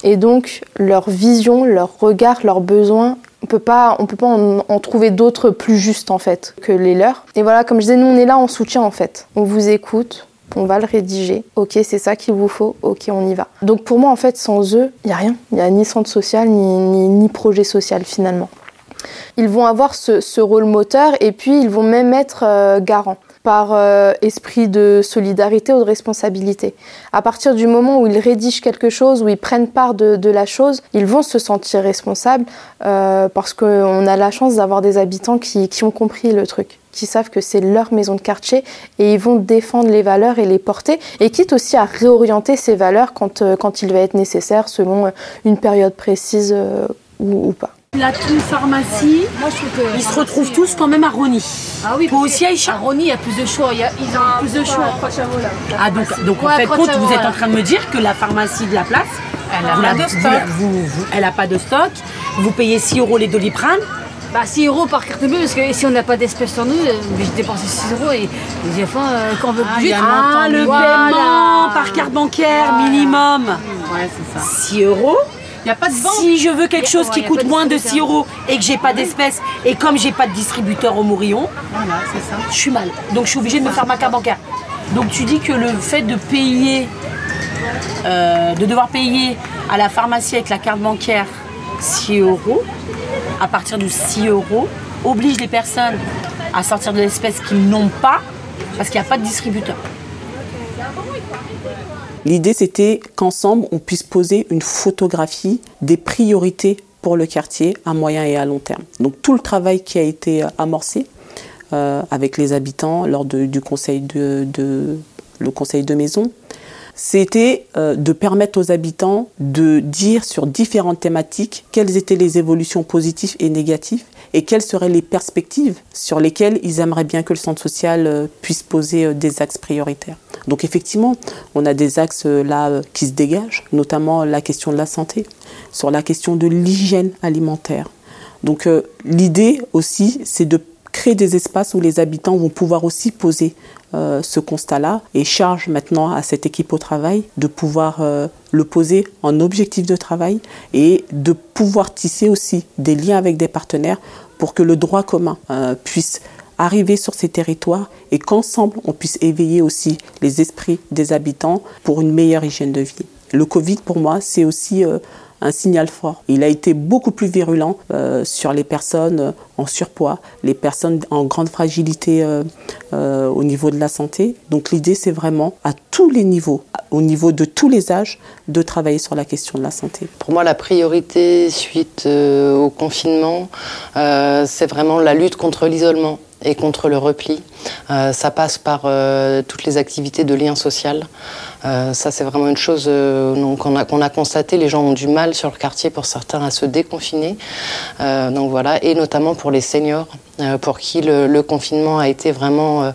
Et donc leur vision, leur regard, leurs besoins, on peut pas, on peut pas en, en trouver d'autres plus justes en fait que les leurs. Et voilà, comme je disais, nous on est là en soutien en fait. On vous écoute, on va le rédiger. Ok, c'est ça qu'il vous faut. Ok, on y va. Donc pour moi, en fait, sans eux, il n'y a rien. Il n'y a ni centre social, ni, ni, projet social finalement. Ils vont avoir ce, rôle moteur et puis ils vont même être euh, garants par euh, esprit de solidarité ou de responsabilité. À partir du moment où ils rédigent quelque chose, où ils prennent part de, la chose, ils vont se sentir responsables euh, parce qu'on a la chance d'avoir des habitants qui, qui ont compris le truc qui savent que c'est leur maison de quartier et ils vont défendre les valeurs et les porter et quitte aussi à réorienter ces valeurs quand, euh, quand il va être nécessaire selon euh, une période précise euh, ou, pas. La Toon Pharmacie, Moi, je trouve que ils se retrouvent tous quand même à Rony. Ah oui, Pour aussi à Rony, il y a plus de choix. Il y a, ils ont plus de choix. Ah donc, donc en fait, compte, vous êtes en train de me dire que la pharmacie de la place, elle n'a pas de stock. elle n'a pas de stock. Vous payez 6 euros les doliprane. Bah 6 euros par carte bleue, parce que si on n'a pas d'espèces sur nous, j'ai dépensé 6 euros et des fois, euh, quand on veut plus ah, ah, le paiement par carte bancaire minimum. Ouais, c'est ça. 6 euros. Y a pas de Si je veux quelque chose qui coûte moins de 6 euros et que j'ai pas d'espèces, et comme j'ai pas de distributeur au Mourillon, voilà, ça. je suis mal. Donc je suis obligée de me faire ma carte bancaire. Donc tu dis que le fait de payer, euh, de devoir payer à la pharmacie avec la carte bancaire 6 euros, à partir de 6 euros, oblige les personnes à sortir de l'espèce qu'ils n'ont pas parce qu'il n'y a pas de distributeur. L'idée, c'était qu'ensemble, on puisse poser une photographie des priorités pour le quartier à moyen et à long terme. Donc tout le travail qui a été amorcé, avec les habitants lors du conseil de, le conseil de maison, c'était de permettre aux habitants de dire sur différentes thématiques quelles étaient les évolutions positives et négatives et quelles seraient les perspectives sur lesquelles ils aimeraient bien que le centre social euh, puisse poser euh, des axes prioritaires. Donc effectivement, on a des axes euh, là qui se dégagent, notamment la question de la santé, sur la question de l'hygiène alimentaire. Donc l'idée aussi, c'est de créer des espaces où les habitants vont pouvoir aussi poser euh, ce constat-là et charge maintenant à cette équipe au travail de pouvoir euh, le poser en objectif de travail et de pouvoir tisser aussi des liens avec des partenaires pour que le droit commun euh, puisse arriver sur ces territoires et qu'ensemble on puisse éveiller aussi les esprits des habitants pour une meilleure hygiène de vie. Le Covid pour moi c'est aussi un signal fort. Il a été beaucoup plus virulent euh, sur les personnes euh, en surpoids, les personnes en grande fragilité euh, au niveau de la santé. Donc l'idée, c'est vraiment à tous les niveaux, au niveau de tous les âges, de travailler sur la question de la santé. Pour moi, la priorité suite au confinement, c'est vraiment la lutte contre l'isolement et contre le repli. Euh, ça passe par euh, toutes les activités de lien social. Euh, ça, c'est vraiment une chose qu'on a, qu'on a constaté. Les gens ont du mal sur le quartier, pour certains, à se déconfiner. donc voilà, et notamment pour les seniors, pour qui le, confinement a été vraiment,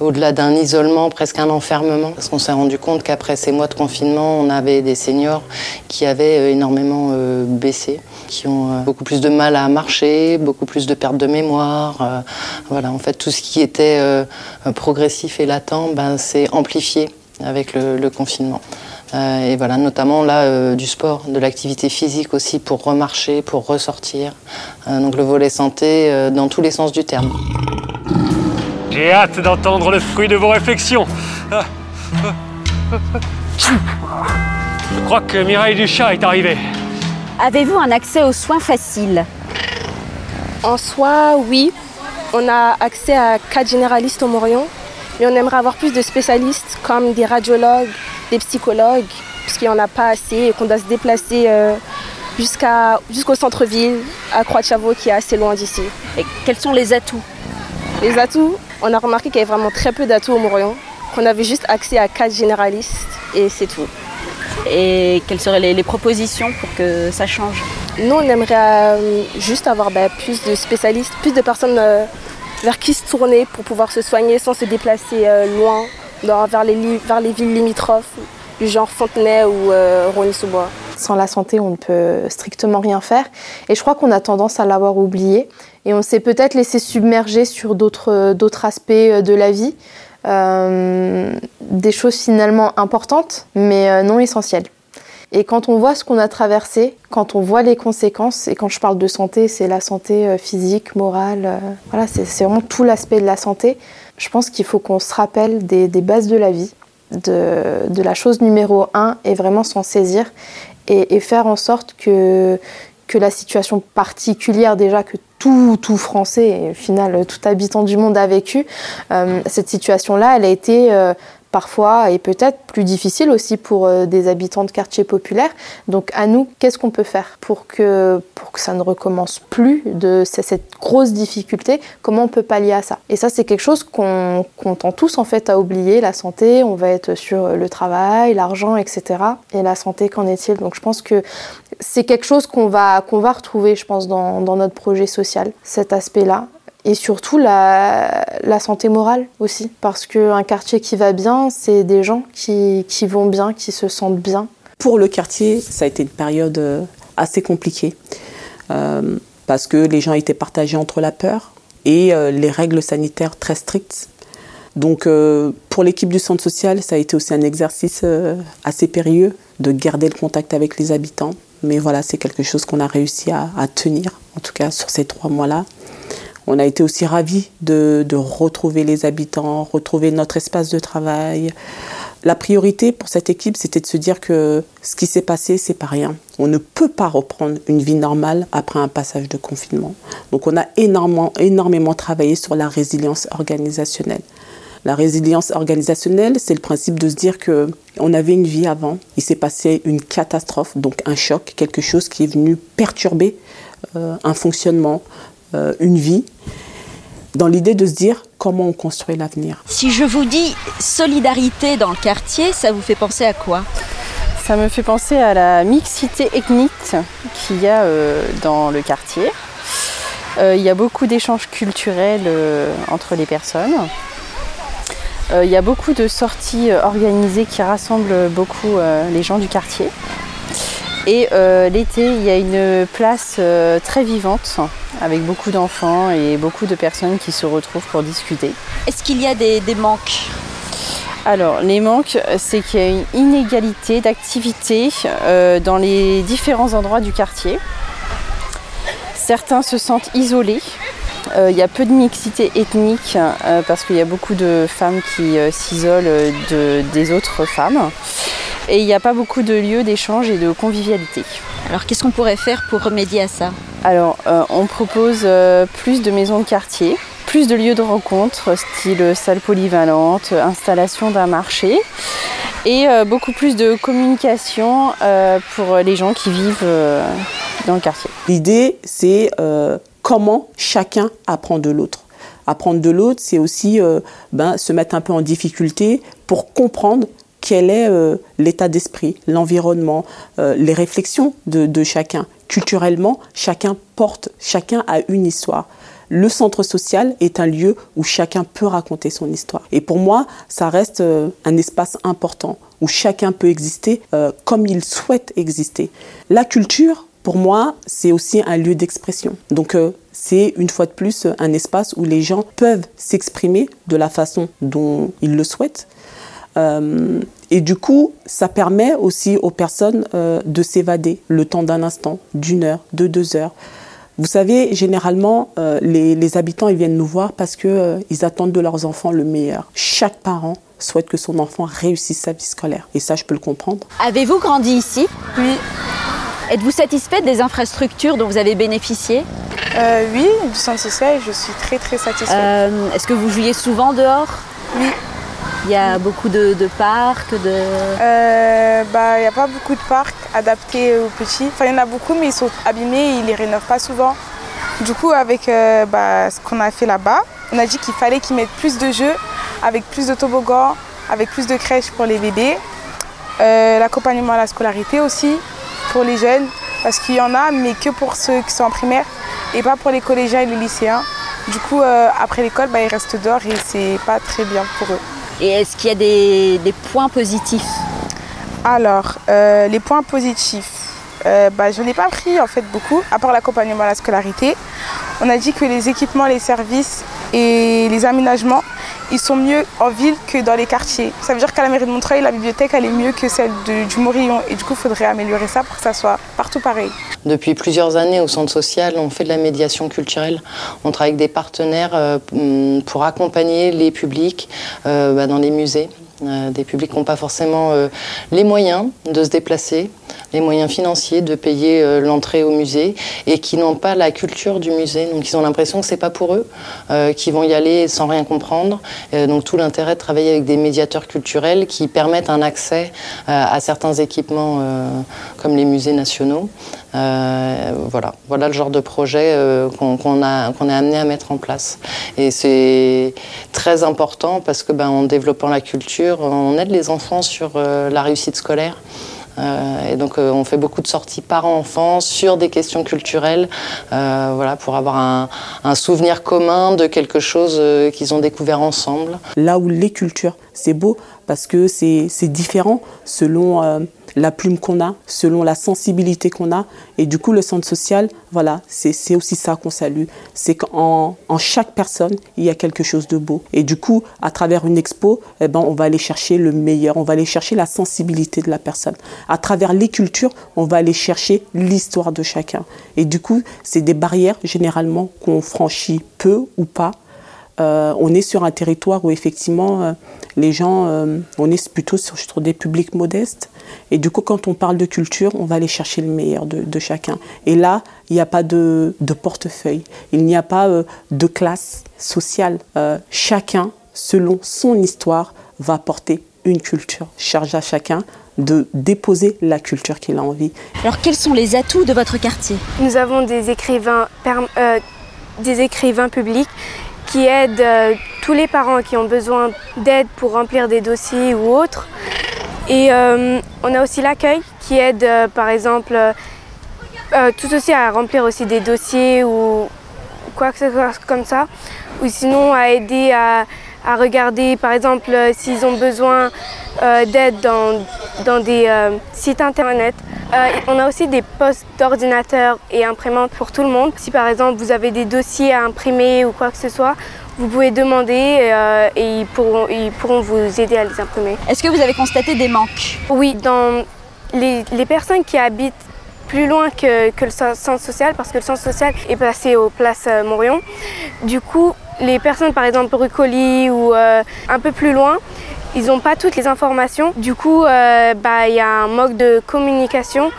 au-delà d'un isolement, presque un enfermement. Parce qu'on s'est rendu compte qu'après ces mois de confinement, on avait des seniors qui avaient énormément baissé, qui ont beaucoup plus de mal à marcher, beaucoup plus de perte de mémoire. voilà, en fait, tout ce qui était euh, progressif et latent, ben, c'est amplifié avec le, confinement. Euh, et voilà, notamment là, euh, du sport, de l'activité physique aussi pour remarcher, pour ressortir. donc le volet santé dans tous les sens du terme. J'ai hâte d'entendre le fruit de vos réflexions. Je crois que Mireille Duchat est arrivée. Avez-vous un accès aux soins faciles? En soi, oui. On a accès à quatre généralistes au Morion, mais on aimerait avoir plus de spécialistes comme des radiologues, des psychologues, puisqu'il n'y en a pas assez et qu'on doit se déplacer euh, jusqu'à, jusqu'au centre-ville, à Croix-de-Chavaux, qui est assez loin d'ici. Et quels sont les atouts? Les atouts, on a remarqué qu'il y avait vraiment très peu d'atouts au Morion, qu'on avait juste accès à quatre généralistes et c'est tout. Et quelles seraient les, propositions pour que ça change? Nous, on aimerait euh, juste avoir bah, plus de spécialistes, plus de personnes euh, vers qui se tourner pour pouvoir se soigner sans se déplacer euh, loin, vers, les, villes limitrophes, du genre Fontenay ou Rony-sous-Bois. Sans la santé, on ne peut strictement rien faire. Et je crois qu'on a tendance à l'avoir oublié. Et on s'est peut-être laissé submerger sur d'autres aspects de la vie. Euh, des choses finalement importantes, mais euh, non essentielles. Et quand on voit ce qu'on a traversé, quand on voit les conséquences, et quand je parle de santé, c'est la santé euh, physique, morale, voilà, c'est vraiment tout l'aspect de la santé. Je pense qu'il faut qu'on se rappelle des, bases de la vie, de, la chose numéro un, et vraiment s'en saisir, et, faire en sorte que, que la situation particulière déjà que tout, tout Français, et au final tout habitant du monde a vécu, euh, cette situation-là, elle a été euh, parfois et peut-être plus difficile aussi pour euh, des habitants de quartiers populaires. Donc à nous, qu'est-ce qu'on peut faire pour que, pour que ça ne recommence plus de cette grosse difficulté? Comment on peut pallier à ça? Et ça, c'est quelque chose qu'on tend tous en fait à oublier. La santé, on va être sur le travail, l'argent, etc. Et la santé, qu'en est-il? Donc je pense que c'est quelque chose qu'on va, va retrouver, je pense, dans notre projet social, cet aspect-là et surtout la, santé morale aussi. Parce qu'un quartier qui va bien, c'est des gens qui, vont bien, qui se sentent bien. Pour le quartier, ça a été une période euh, assez compliquée. Euh, parce que les gens étaient partagés entre la peur et euh, les règles sanitaires très strictes. Donc pour l'équipe du centre social, ça a été aussi un exercice assez périlleux de garder le contact avec les habitants. Mais voilà, c'est quelque chose qu'on a réussi à, à tenir, en tout cas sur ces trois mois-là. On a été aussi ravis de, retrouver les habitants, retrouver notre espace de travail. La priorité pour cette équipe, c'était de se dire que ce qui s'est passé, c'est pas rien. On ne peut pas reprendre une vie normale après un passage de confinement. Donc on a énormément, énormément travaillé sur la résilience organisationnelle. La résilience organisationnelle, c'est le principe de se dire que on avait une vie avant, il s'est passé une catastrophe, donc un choc, quelque chose qui est venu perturber euh, un fonctionnement, euh, une vie. dans l'idée de se dire comment on construit l'avenir. Si je vous dis solidarité dans le quartier, ça vous fait penser à quoi? Ça me fait penser à la mixité ethnique qu'il y a euh, dans le quartier. Euh, il y a beaucoup d'échanges culturels euh, entre les personnes. il y a beaucoup de sorties organisées qui rassemblent beaucoup les gens du quartier. Et l'été, il y a une place très vivante avec beaucoup d'enfants et beaucoup de personnes qui se retrouvent pour discuter. Est-ce qu'il y a des, manques? Alors, les manques, c'est qu'il y a une inégalité d'activité euh, dans les différents endroits du quartier. Certains se sentent isolés. Euh, il y a peu de mixité ethnique euh, parce qu'il y a beaucoup de femmes qui s'isolent des autres femmes. Et il n'y a pas beaucoup de lieux d'échange et de convivialité. Alors qu'est-ce qu'on pourrait faire pour remédier à ça? Alors on propose plus de maisons de quartier, plus de lieux de rencontre, style salle polyvalente, installation d'un marché, et euh, beaucoup plus de communication euh, pour les gens qui vivent euh, dans le quartier. L'idée, c'est comment chacun apprend de l'autre. Apprendre de l'autre, c'est aussi ben, se mettre un peu en difficulté pour comprendre quel est l'état d'esprit, l'environnement, les réflexions de, chacun. Culturellement, chacun porte, chacun a une histoire le centre social est un lieu où chacun peut raconter son histoire. Et pour moi, ça reste euh, un espace important où chacun peut exister euh, comme il souhaite exister. La culture, pour moi, c'est aussi un lieu d'expression. Donc, euh, c'est une fois de plus un espace où les gens peuvent s'exprimer de la façon dont ils le souhaitent. Et du coup, ça permet aussi aux personnes de s'évader le temps d'un instant, d'une heure, de deux heures. Vous savez, généralement, euh, les, habitants ils viennent nous voir parce qu'ils euh, attendent de leurs enfants le meilleur. Chaque parent souhaite que son enfant réussisse sa vie scolaire. Et ça, je peux le comprendre. Avez-vous grandi ici? Oui. Êtes-vous satisfaite des infrastructures dont vous avez bénéficié? Euh, Oui, du centre social, je suis très très satisfaite. Est-ce que vous jouiez souvent dehors? Oui. Il y a beaucoup de, parcs de... Euh, bah, il n'y a pas beaucoup de parcs adaptés aux petits. Enfin, il y en a beaucoup, mais ils sont abîmés ils les rénovent pas souvent. Du coup, avec euh, bah, ce qu'on a fait là-bas, on a dit qu'il fallait qu'ils mettent plus de jeux, avec plus de toboggans, avec plus de crèches pour les bébés. Euh, l'accompagnement à la scolarité aussi, pour les jeunes, parce qu'il y en a, mais que pour ceux qui sont en primaire, et pas pour les collégiens et les lycéens. Du coup, après l'école, bah, ils restent dehors et c'est pas très bien pour eux. Et est-ce qu'il y a des, points positifs Alors, euh, les points positifs, euh, bah, je n'ai pas pris en fait beaucoup, à part l'accompagnement à la scolarité. On a dit que les équipements, les services et les aménagements, ils sont mieux en ville que dans les quartiers. Ça veut dire qu'à la mairie de Montreuil, la bibliothèque, elle est mieux que celle du Morillon. Et du coup, il faudrait améliorer ça pour que ça soit partout pareil. Depuis plusieurs années au centre social, on fait de la médiation culturelle. On travaille avec des partenaires euh, pour accompagner les publics euh, bah, dans les musées. Euh, des publics qui n'ont pas forcément les moyens de se déplacer, les moyens financiers de payer euh, l'entrée au musée et qui n'ont pas la culture du musée. Donc ils ont l'impression que c'est pas pour eux, euh, qui vont y aller sans rien comprendre. Euh, donc tout l'intérêt de travailler avec des médiateurs culturels qui permettent un accès à certains équipements comme les musées nationaux. Voilà, voilà le genre de projet qu'on a, qu'on est amené à mettre en place. Et c'est très important parce que ben, en développant la culture, on aide les enfants sur la réussite scolaire. Euh, et donc euh, on fait beaucoup de sorties parents-enfants sur des questions culturelles, euh, voilà, pour avoir un, souvenir commun de quelque chose qu'ils ont découvert ensemble. Là où les cultures, c'est beau parce que c'est différent selon la plume qu'on a, selon la sensibilité qu'on a. Et du coup, le centre social, voilà, c'est aussi ça qu'on salue. C'est qu'en en chaque personne, il y a quelque chose de beau. Et du coup, à travers une expo, eh ben, on va aller chercher le meilleur, on va aller chercher la sensibilité de la personne. À travers les cultures, on va aller chercher l'histoire de chacun. Et du coup, c'est des barrières généralement qu'on franchit peu ou pas. Euh, on est sur un territoire où effectivement euh, les gens, euh, on est plutôt sur, des publics modestes. Et du coup, quand on parle de culture, on va aller chercher le meilleur de, chacun. Et là, il n'y a pas de, portefeuille, il n'y a pas euh, de classe sociale. Euh, chacun, selon son histoire, va porter une culture. Charge à chacun de déposer la culture qu'il a envie. Alors, quels sont les atouts de votre quartier? Nous avons des écrivains, des écrivains publics qui aide euh, tous les parents qui ont besoin d'aide pour remplir des dossiers ou autres. Et euh, on a aussi l'accueil qui aide euh, par exemple tout aussi à remplir aussi des dossiers ou quoi que ce soit comme ça. Ou sinon à aider à, à regarder par exemple euh, s'ils ont besoin euh, d'aide dans, dans des euh, sites internet. On a aussi des postes d'ordinateur et imprimantes pour tout le monde. Si par exemple vous avez des dossiers à imprimer ou quoi que ce soit, vous pouvez demander euh, et ils pourront, ils pourront vous aider à les imprimer. Est-ce que vous avez constaté des manques? Oui, dans les, les personnes qui habitent plus loin que, que le centre social, parce que le centre social est placé aux places Morion. Du coup, les personnes, par exemple, rue Colis ou euh, un peu plus loin, ils n'ont pas toutes les informations. Du coup, euh, bah, il y a un manque de communication.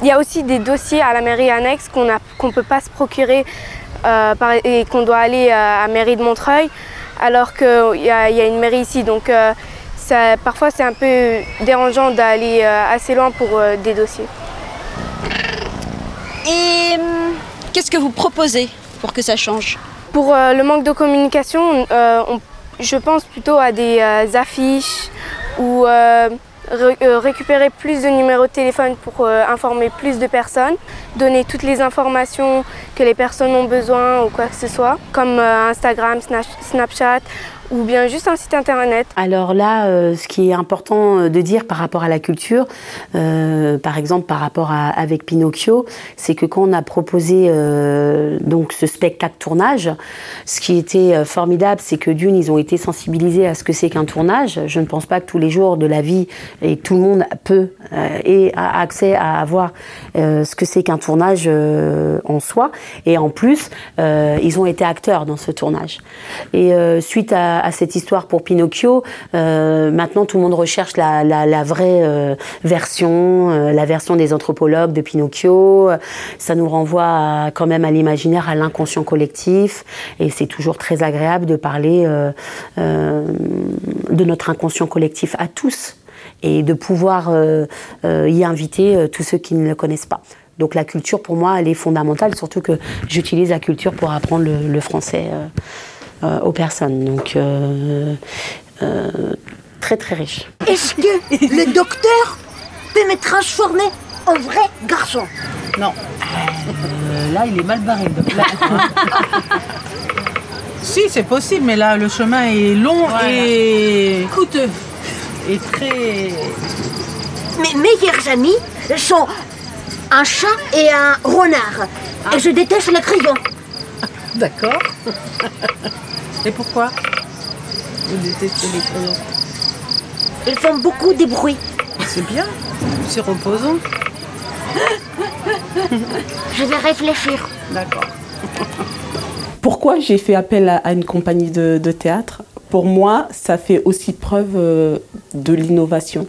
Il y a aussi des dossiers à la mairie annexe qu'on ne peut pas se procurer euh, et qu'on doit aller à la mairie de Montreuil, alors qu'il y, a- une mairie ici. Donc, parfois, c'est un peu dérangeant d'aller assez loin pour des dossiers. Et hum, qu'est-ce que vous proposez pour que ça change? Pour euh, le manque de communication, euh, je pense plutôt à des euh, affiches ou ré- récupérer plus de numéros de téléphone pour informer plus de personnes, donner toutes les informations que les personnes ont besoin ou quoi que ce soit, comme Instagram, Snap- Snapchat ou bien juste un site internet. Alors là, euh, ce qui est important euh, de dire par rapport à la culture, euh, par exemple par rapport à avec Pinocchio, c'est que quand on a proposé donc ce spectacle tournage, ce qui était formidable, c'est que d'une, ils ont été sensibilisés à ce que c'est qu'un tournage. Je ne pense pas que tous les jours de la vie et tout le monde peut et a accès à avoir ce que c'est qu'un tournage en soi. Et en plus, ils ont été acteurs dans ce tournage. Et suite à, à cette histoire pour Pinocchio, euh, maintenant tout le monde recherche la, vraie euh, version, euh, la version des anthropologues de Pinocchio. Ça nous renvoie quand même à l'imaginaire, à l'inconscient collectif. Et c'est toujours très agréable de parler de notre inconscient collectif à tous et de pouvoir y inviter tous ceux qui ne le connaissent pas. Donc la culture, pour moi, elle est fondamentale, surtout que j'utilise la culture pour apprendre le, français aux personnes. Donc euh, euh, très très riche. Est-ce que le docteur peut me transformer en vrai garçon? Non. Euh, là, il est mal barré. le docteur. si, c'est possible, mais là, le chemin est long et coûteux. Et très. Mes meilleurs amis sont un chat et un renard. Et je déteste le crayon. D'accord. Et pourquoi Vous détestez les crayons Ils font beaucoup de bruit. C'est bien, c'est reposant. Je vais réfléchir. D'accord. Pourquoi j'ai fait appel à, à une compagnie de, de théâtre? Pour moi, ça fait aussi preuve euh, de l'innovation.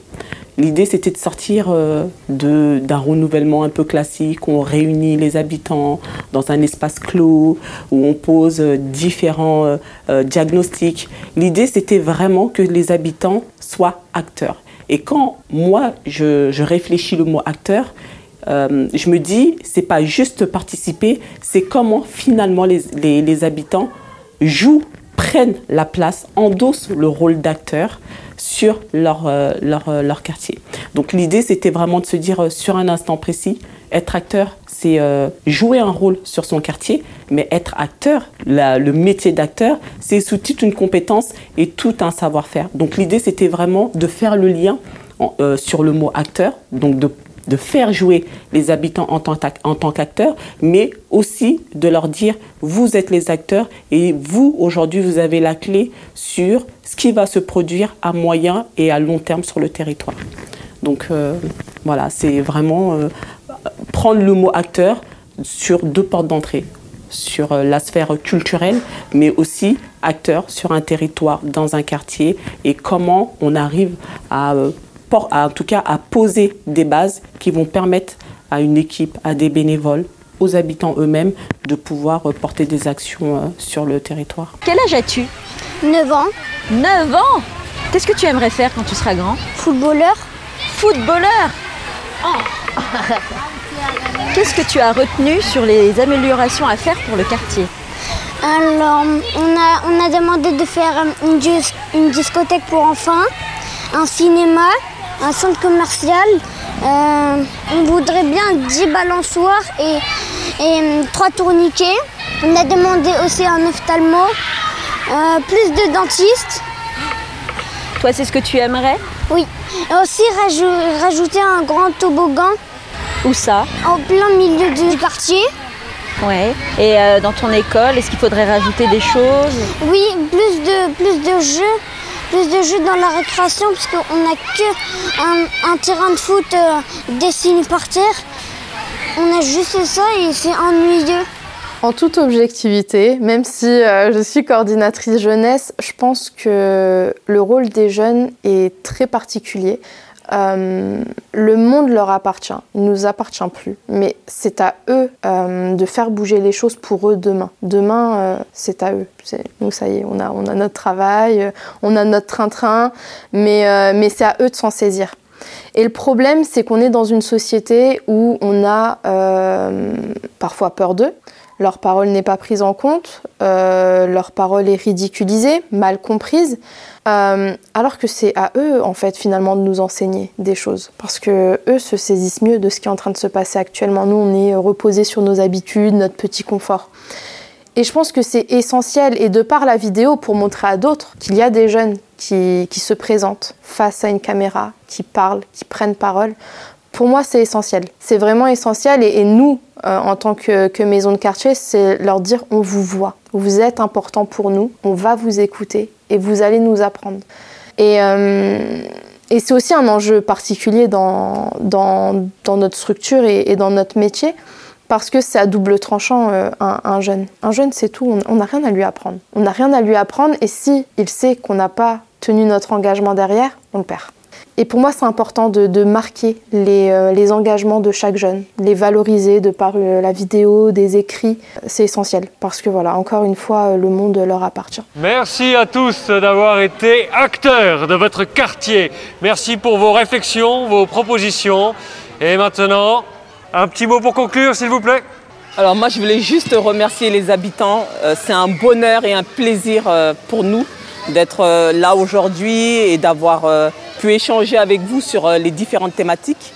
L'idée, c'était de sortir euh, d'un renouvellement un peu classique, où on réunit les habitants dans un espace clos, où on pose euh, différents euh, diagnostics. L'idée, c'était vraiment que les habitants soient acteurs. Et quand moi, je, réfléchis le mot acteur, je me dis, c'est pas juste participer, c'est comment finalement les, les- les habitants jouent, prennent la place, endossent le rôle d'acteur sur leur, euh, leur, euh, leur quartier. Donc l'idée, c'était vraiment de se dire euh, sur un instant précis, être acteur, c'est jouer un rôle sur son quartier, mais être acteur, le métier d'acteur, c'est sous toute une compétence et tout un savoir-faire. Donc l'idée, c'était vraiment de faire le lien en- sur le mot acteur, donc de de faire jouer les habitants en tant, qu'acteurs, mais aussi de leur dire, vous êtes les acteurs et vous, aujourd'hui, vous avez la clé sur ce qui va se produire à moyen et à long terme sur le territoire. Donc euh, voilà, c'est vraiment euh, prendre le mot acteur sur deux portes d'entrée sur euh, la sphère culturelle, mais aussi acteur sur un territoire, dans un quartier, et comment on arrive à, en tout cas, à poser des bases qui vont permettre à une équipe, à des bénévoles, aux habitants eux-mêmes, de pouvoir euh, porter des actions euh, sur le territoire. Quel âge as-tu? 9 ans. 9 ans? Qu'est-ce que tu aimerais faire quand tu seras grand? Footballeur. Footballeur? Oh. Qu'est-ce que tu as retenu sur les améliorations à faire pour le quartier? Alors, on a, on a demandé de faire une, dis- une discothèque pour enfants, un cinéma, un centre commercial. Euh, on voudrait bien 10 balançoires et, et 3 tourniquets. On a demandé aussi un ophtalmo, euh, plus de dentistes. Toi, c'est ce que tu aimerais? Oui. Et aussi rajou- rajouter un grand toboggan. Où ça? En plein milieu du quartier. Ouais. Et euh, dans ton école, est-ce qu'il faudrait rajouter des choses? Oui, plus de, plus de jeux. Plus de jeux dans la récréation, parce qu'on n'a que un, terrain de foot euh, dessiné par terre. On a juste ça et c'est ennuyeux. En toute objectivité, même si euh, je suis coordinatrice jeunesse, je pense que le rôle des jeunes est très particulier. Euh, le monde leur appartient, il ne nous appartient plus, mais c'est à eux euh, de faire bouger les choses pour eux demain. Demain, euh, c'est à eux. Nous, ça y est, on a, on a notre travail, on a notre train-train, mais, mais c'est à eux de s'en saisir. Et le problème, c'est qu'on est dans une société où on a parfois peur d'eux. Leur parole n'est pas prise en compte, leur parole est ridiculisée, mal comprise, euh, alors que c'est à eux, en fait, finalement, de nous enseigner des choses. Parce que eux se saisissent mieux de ce qui est en train de se passer actuellement. Nous, on est reposés sur nos habitudes, notre petit confort. Et je pense que c'est essentiel, et de par la vidéo, pour montrer à d'autres qu'il y a des jeunes qui, se présentent face à une caméra, qui parlent, qui prennent parole. Pour moi, c'est essentiel. C'est vraiment essentiel. Et, nous, euh, en tant que maison de quartier, c'est leur dire on vous voit, vous êtes important pour nous, on va vous écouter et vous allez nous apprendre. Et, euh, c'est aussi un enjeu particulier dans, notre structure et, dans notre métier parce que c'est à double tranchant euh, un, un jeune. Un jeune, c'est tout, on- on n'a rien à lui apprendre. On n'a rien à lui apprendre et si il sait qu'on n'a pas tenu notre engagement derrière, on le perd. Et pour moi, c'est important de, de marquer les, euh, les engagements de chaque jeune, les valoriser de par euh, la vidéo, des écrits. C'est essentiel parce que voilà, encore une fois, euh, le monde leur appartient. Merci à tous d'avoir été acteurs de votre quartier. Merci pour vos réflexions, vos propositions. Et maintenant, un petit mot pour conclure, s'il vous plaît. Alors moi, je voulais juste remercier les habitants. Euh, c'est un bonheur et un plaisir euh, pour nous d'être euh, là aujourd'hui et d'avoir euh, échanger avec vous sur euh, les différentes thématiques.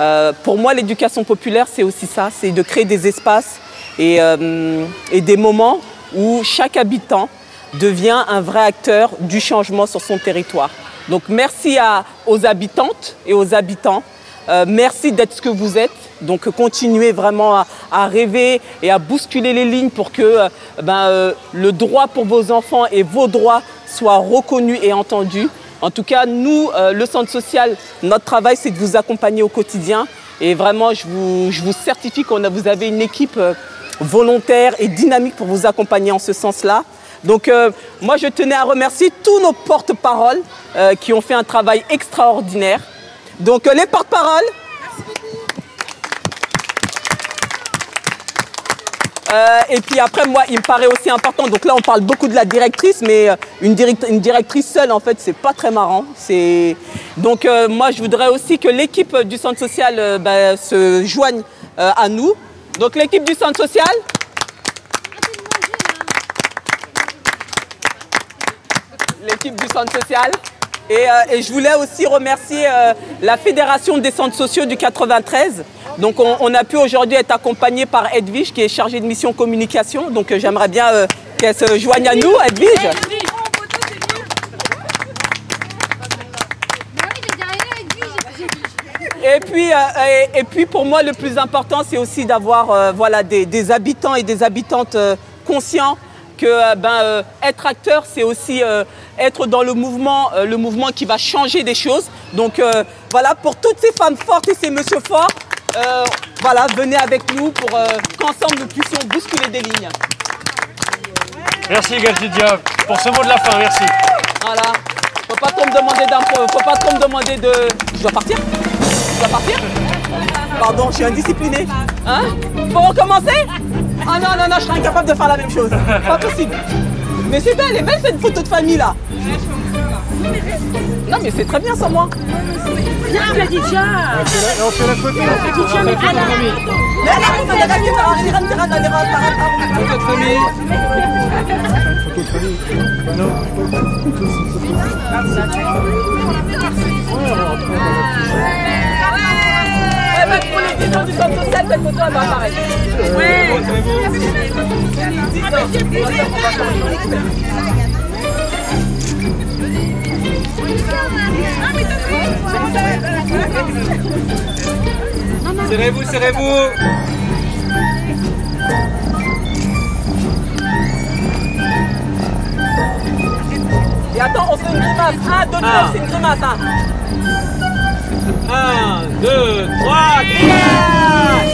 Euh, pour moi, l'éducation populaire, c'est aussi ça, c'est de créer des espaces et, euh, et des moments où chaque habitant devient un vrai acteur du changement sur son territoire. Donc merci aux habitantes et aux habitants. Merci d'être ce que vous êtes. Donc continuez vraiment à, rêver et à bousculer les lignes pour que ben, le droit pour vos enfants et vos droits soient reconnus et entendus. En tout cas, nous, euh, le centre social, notre travail, c'est de vous accompagner au quotidien. Et vraiment, je vous, certifie que vous avez une équipe euh, volontaire et dynamique pour vous accompagner en ce sens-là. Donc euh, moi, je tenais à remercier tous nos porte-paroles qui ont fait un travail extraordinaire. Donc les porte-paroles. Euh, et puis après, moi, il me paraît aussi important. Donc là, on parle beaucoup de la directrice, mais euh, une, direct- une directrice seule, en fait, c'est pas très marrant. Donc euh, moi, je voudrais aussi que l'équipe du centre social bah, se joigne à nous. Donc l'équipe du centre social. L'équipe du centre social. Et, je voulais aussi remercier la Fédération des centres sociaux du 93. Donc on, on a pu aujourd'hui être accompagné par Edwige qui est chargée de mission communication. Donc euh, j'aimerais bien euh, qu'elle se joigne à nous, Edwige. Et puis, euh, et, et puis pour moi, le plus important, c'est aussi d'avoir euh, voilà, des, des habitants et des habitantes conscients que ben, être acteur, c'est aussi être dans le mouvement, le mouvement qui va changer des choses. Donc voilà, pour toutes ces femmes fortes et ces messieurs forts, euh, voilà, venez avec nous pour euh, qu'ensemble nous puissions bousculer des lignes. Merci Galtidia pour ce mot de la fin, merci. Voilà. Faut pas trop me demander d'impôt, faut pas trop me demander de. Je dois partir? Je dois partir? Pardon, je suis indiscipliné. Hein? Faut recommencer? Ah non, non, non, je serais incapable de faire la même chose. Pas possible. Mais c'est belle, elle est belle cette photo de famille là. Non mais c'est très bien sans moi. Viens, Khadija On fait la photo. Khadija, mais à la Mais on fait la famille, on va rentrer, on va rentrer, on va rentrer. Eh ben, pour les gens du centre social, cette photo, elle va apparaître. Serrez-vous, serrez-vous Et attends, on fait une grimace. 1, 2, 3, c'est une grimace. hein. 1, 2, 3, grimace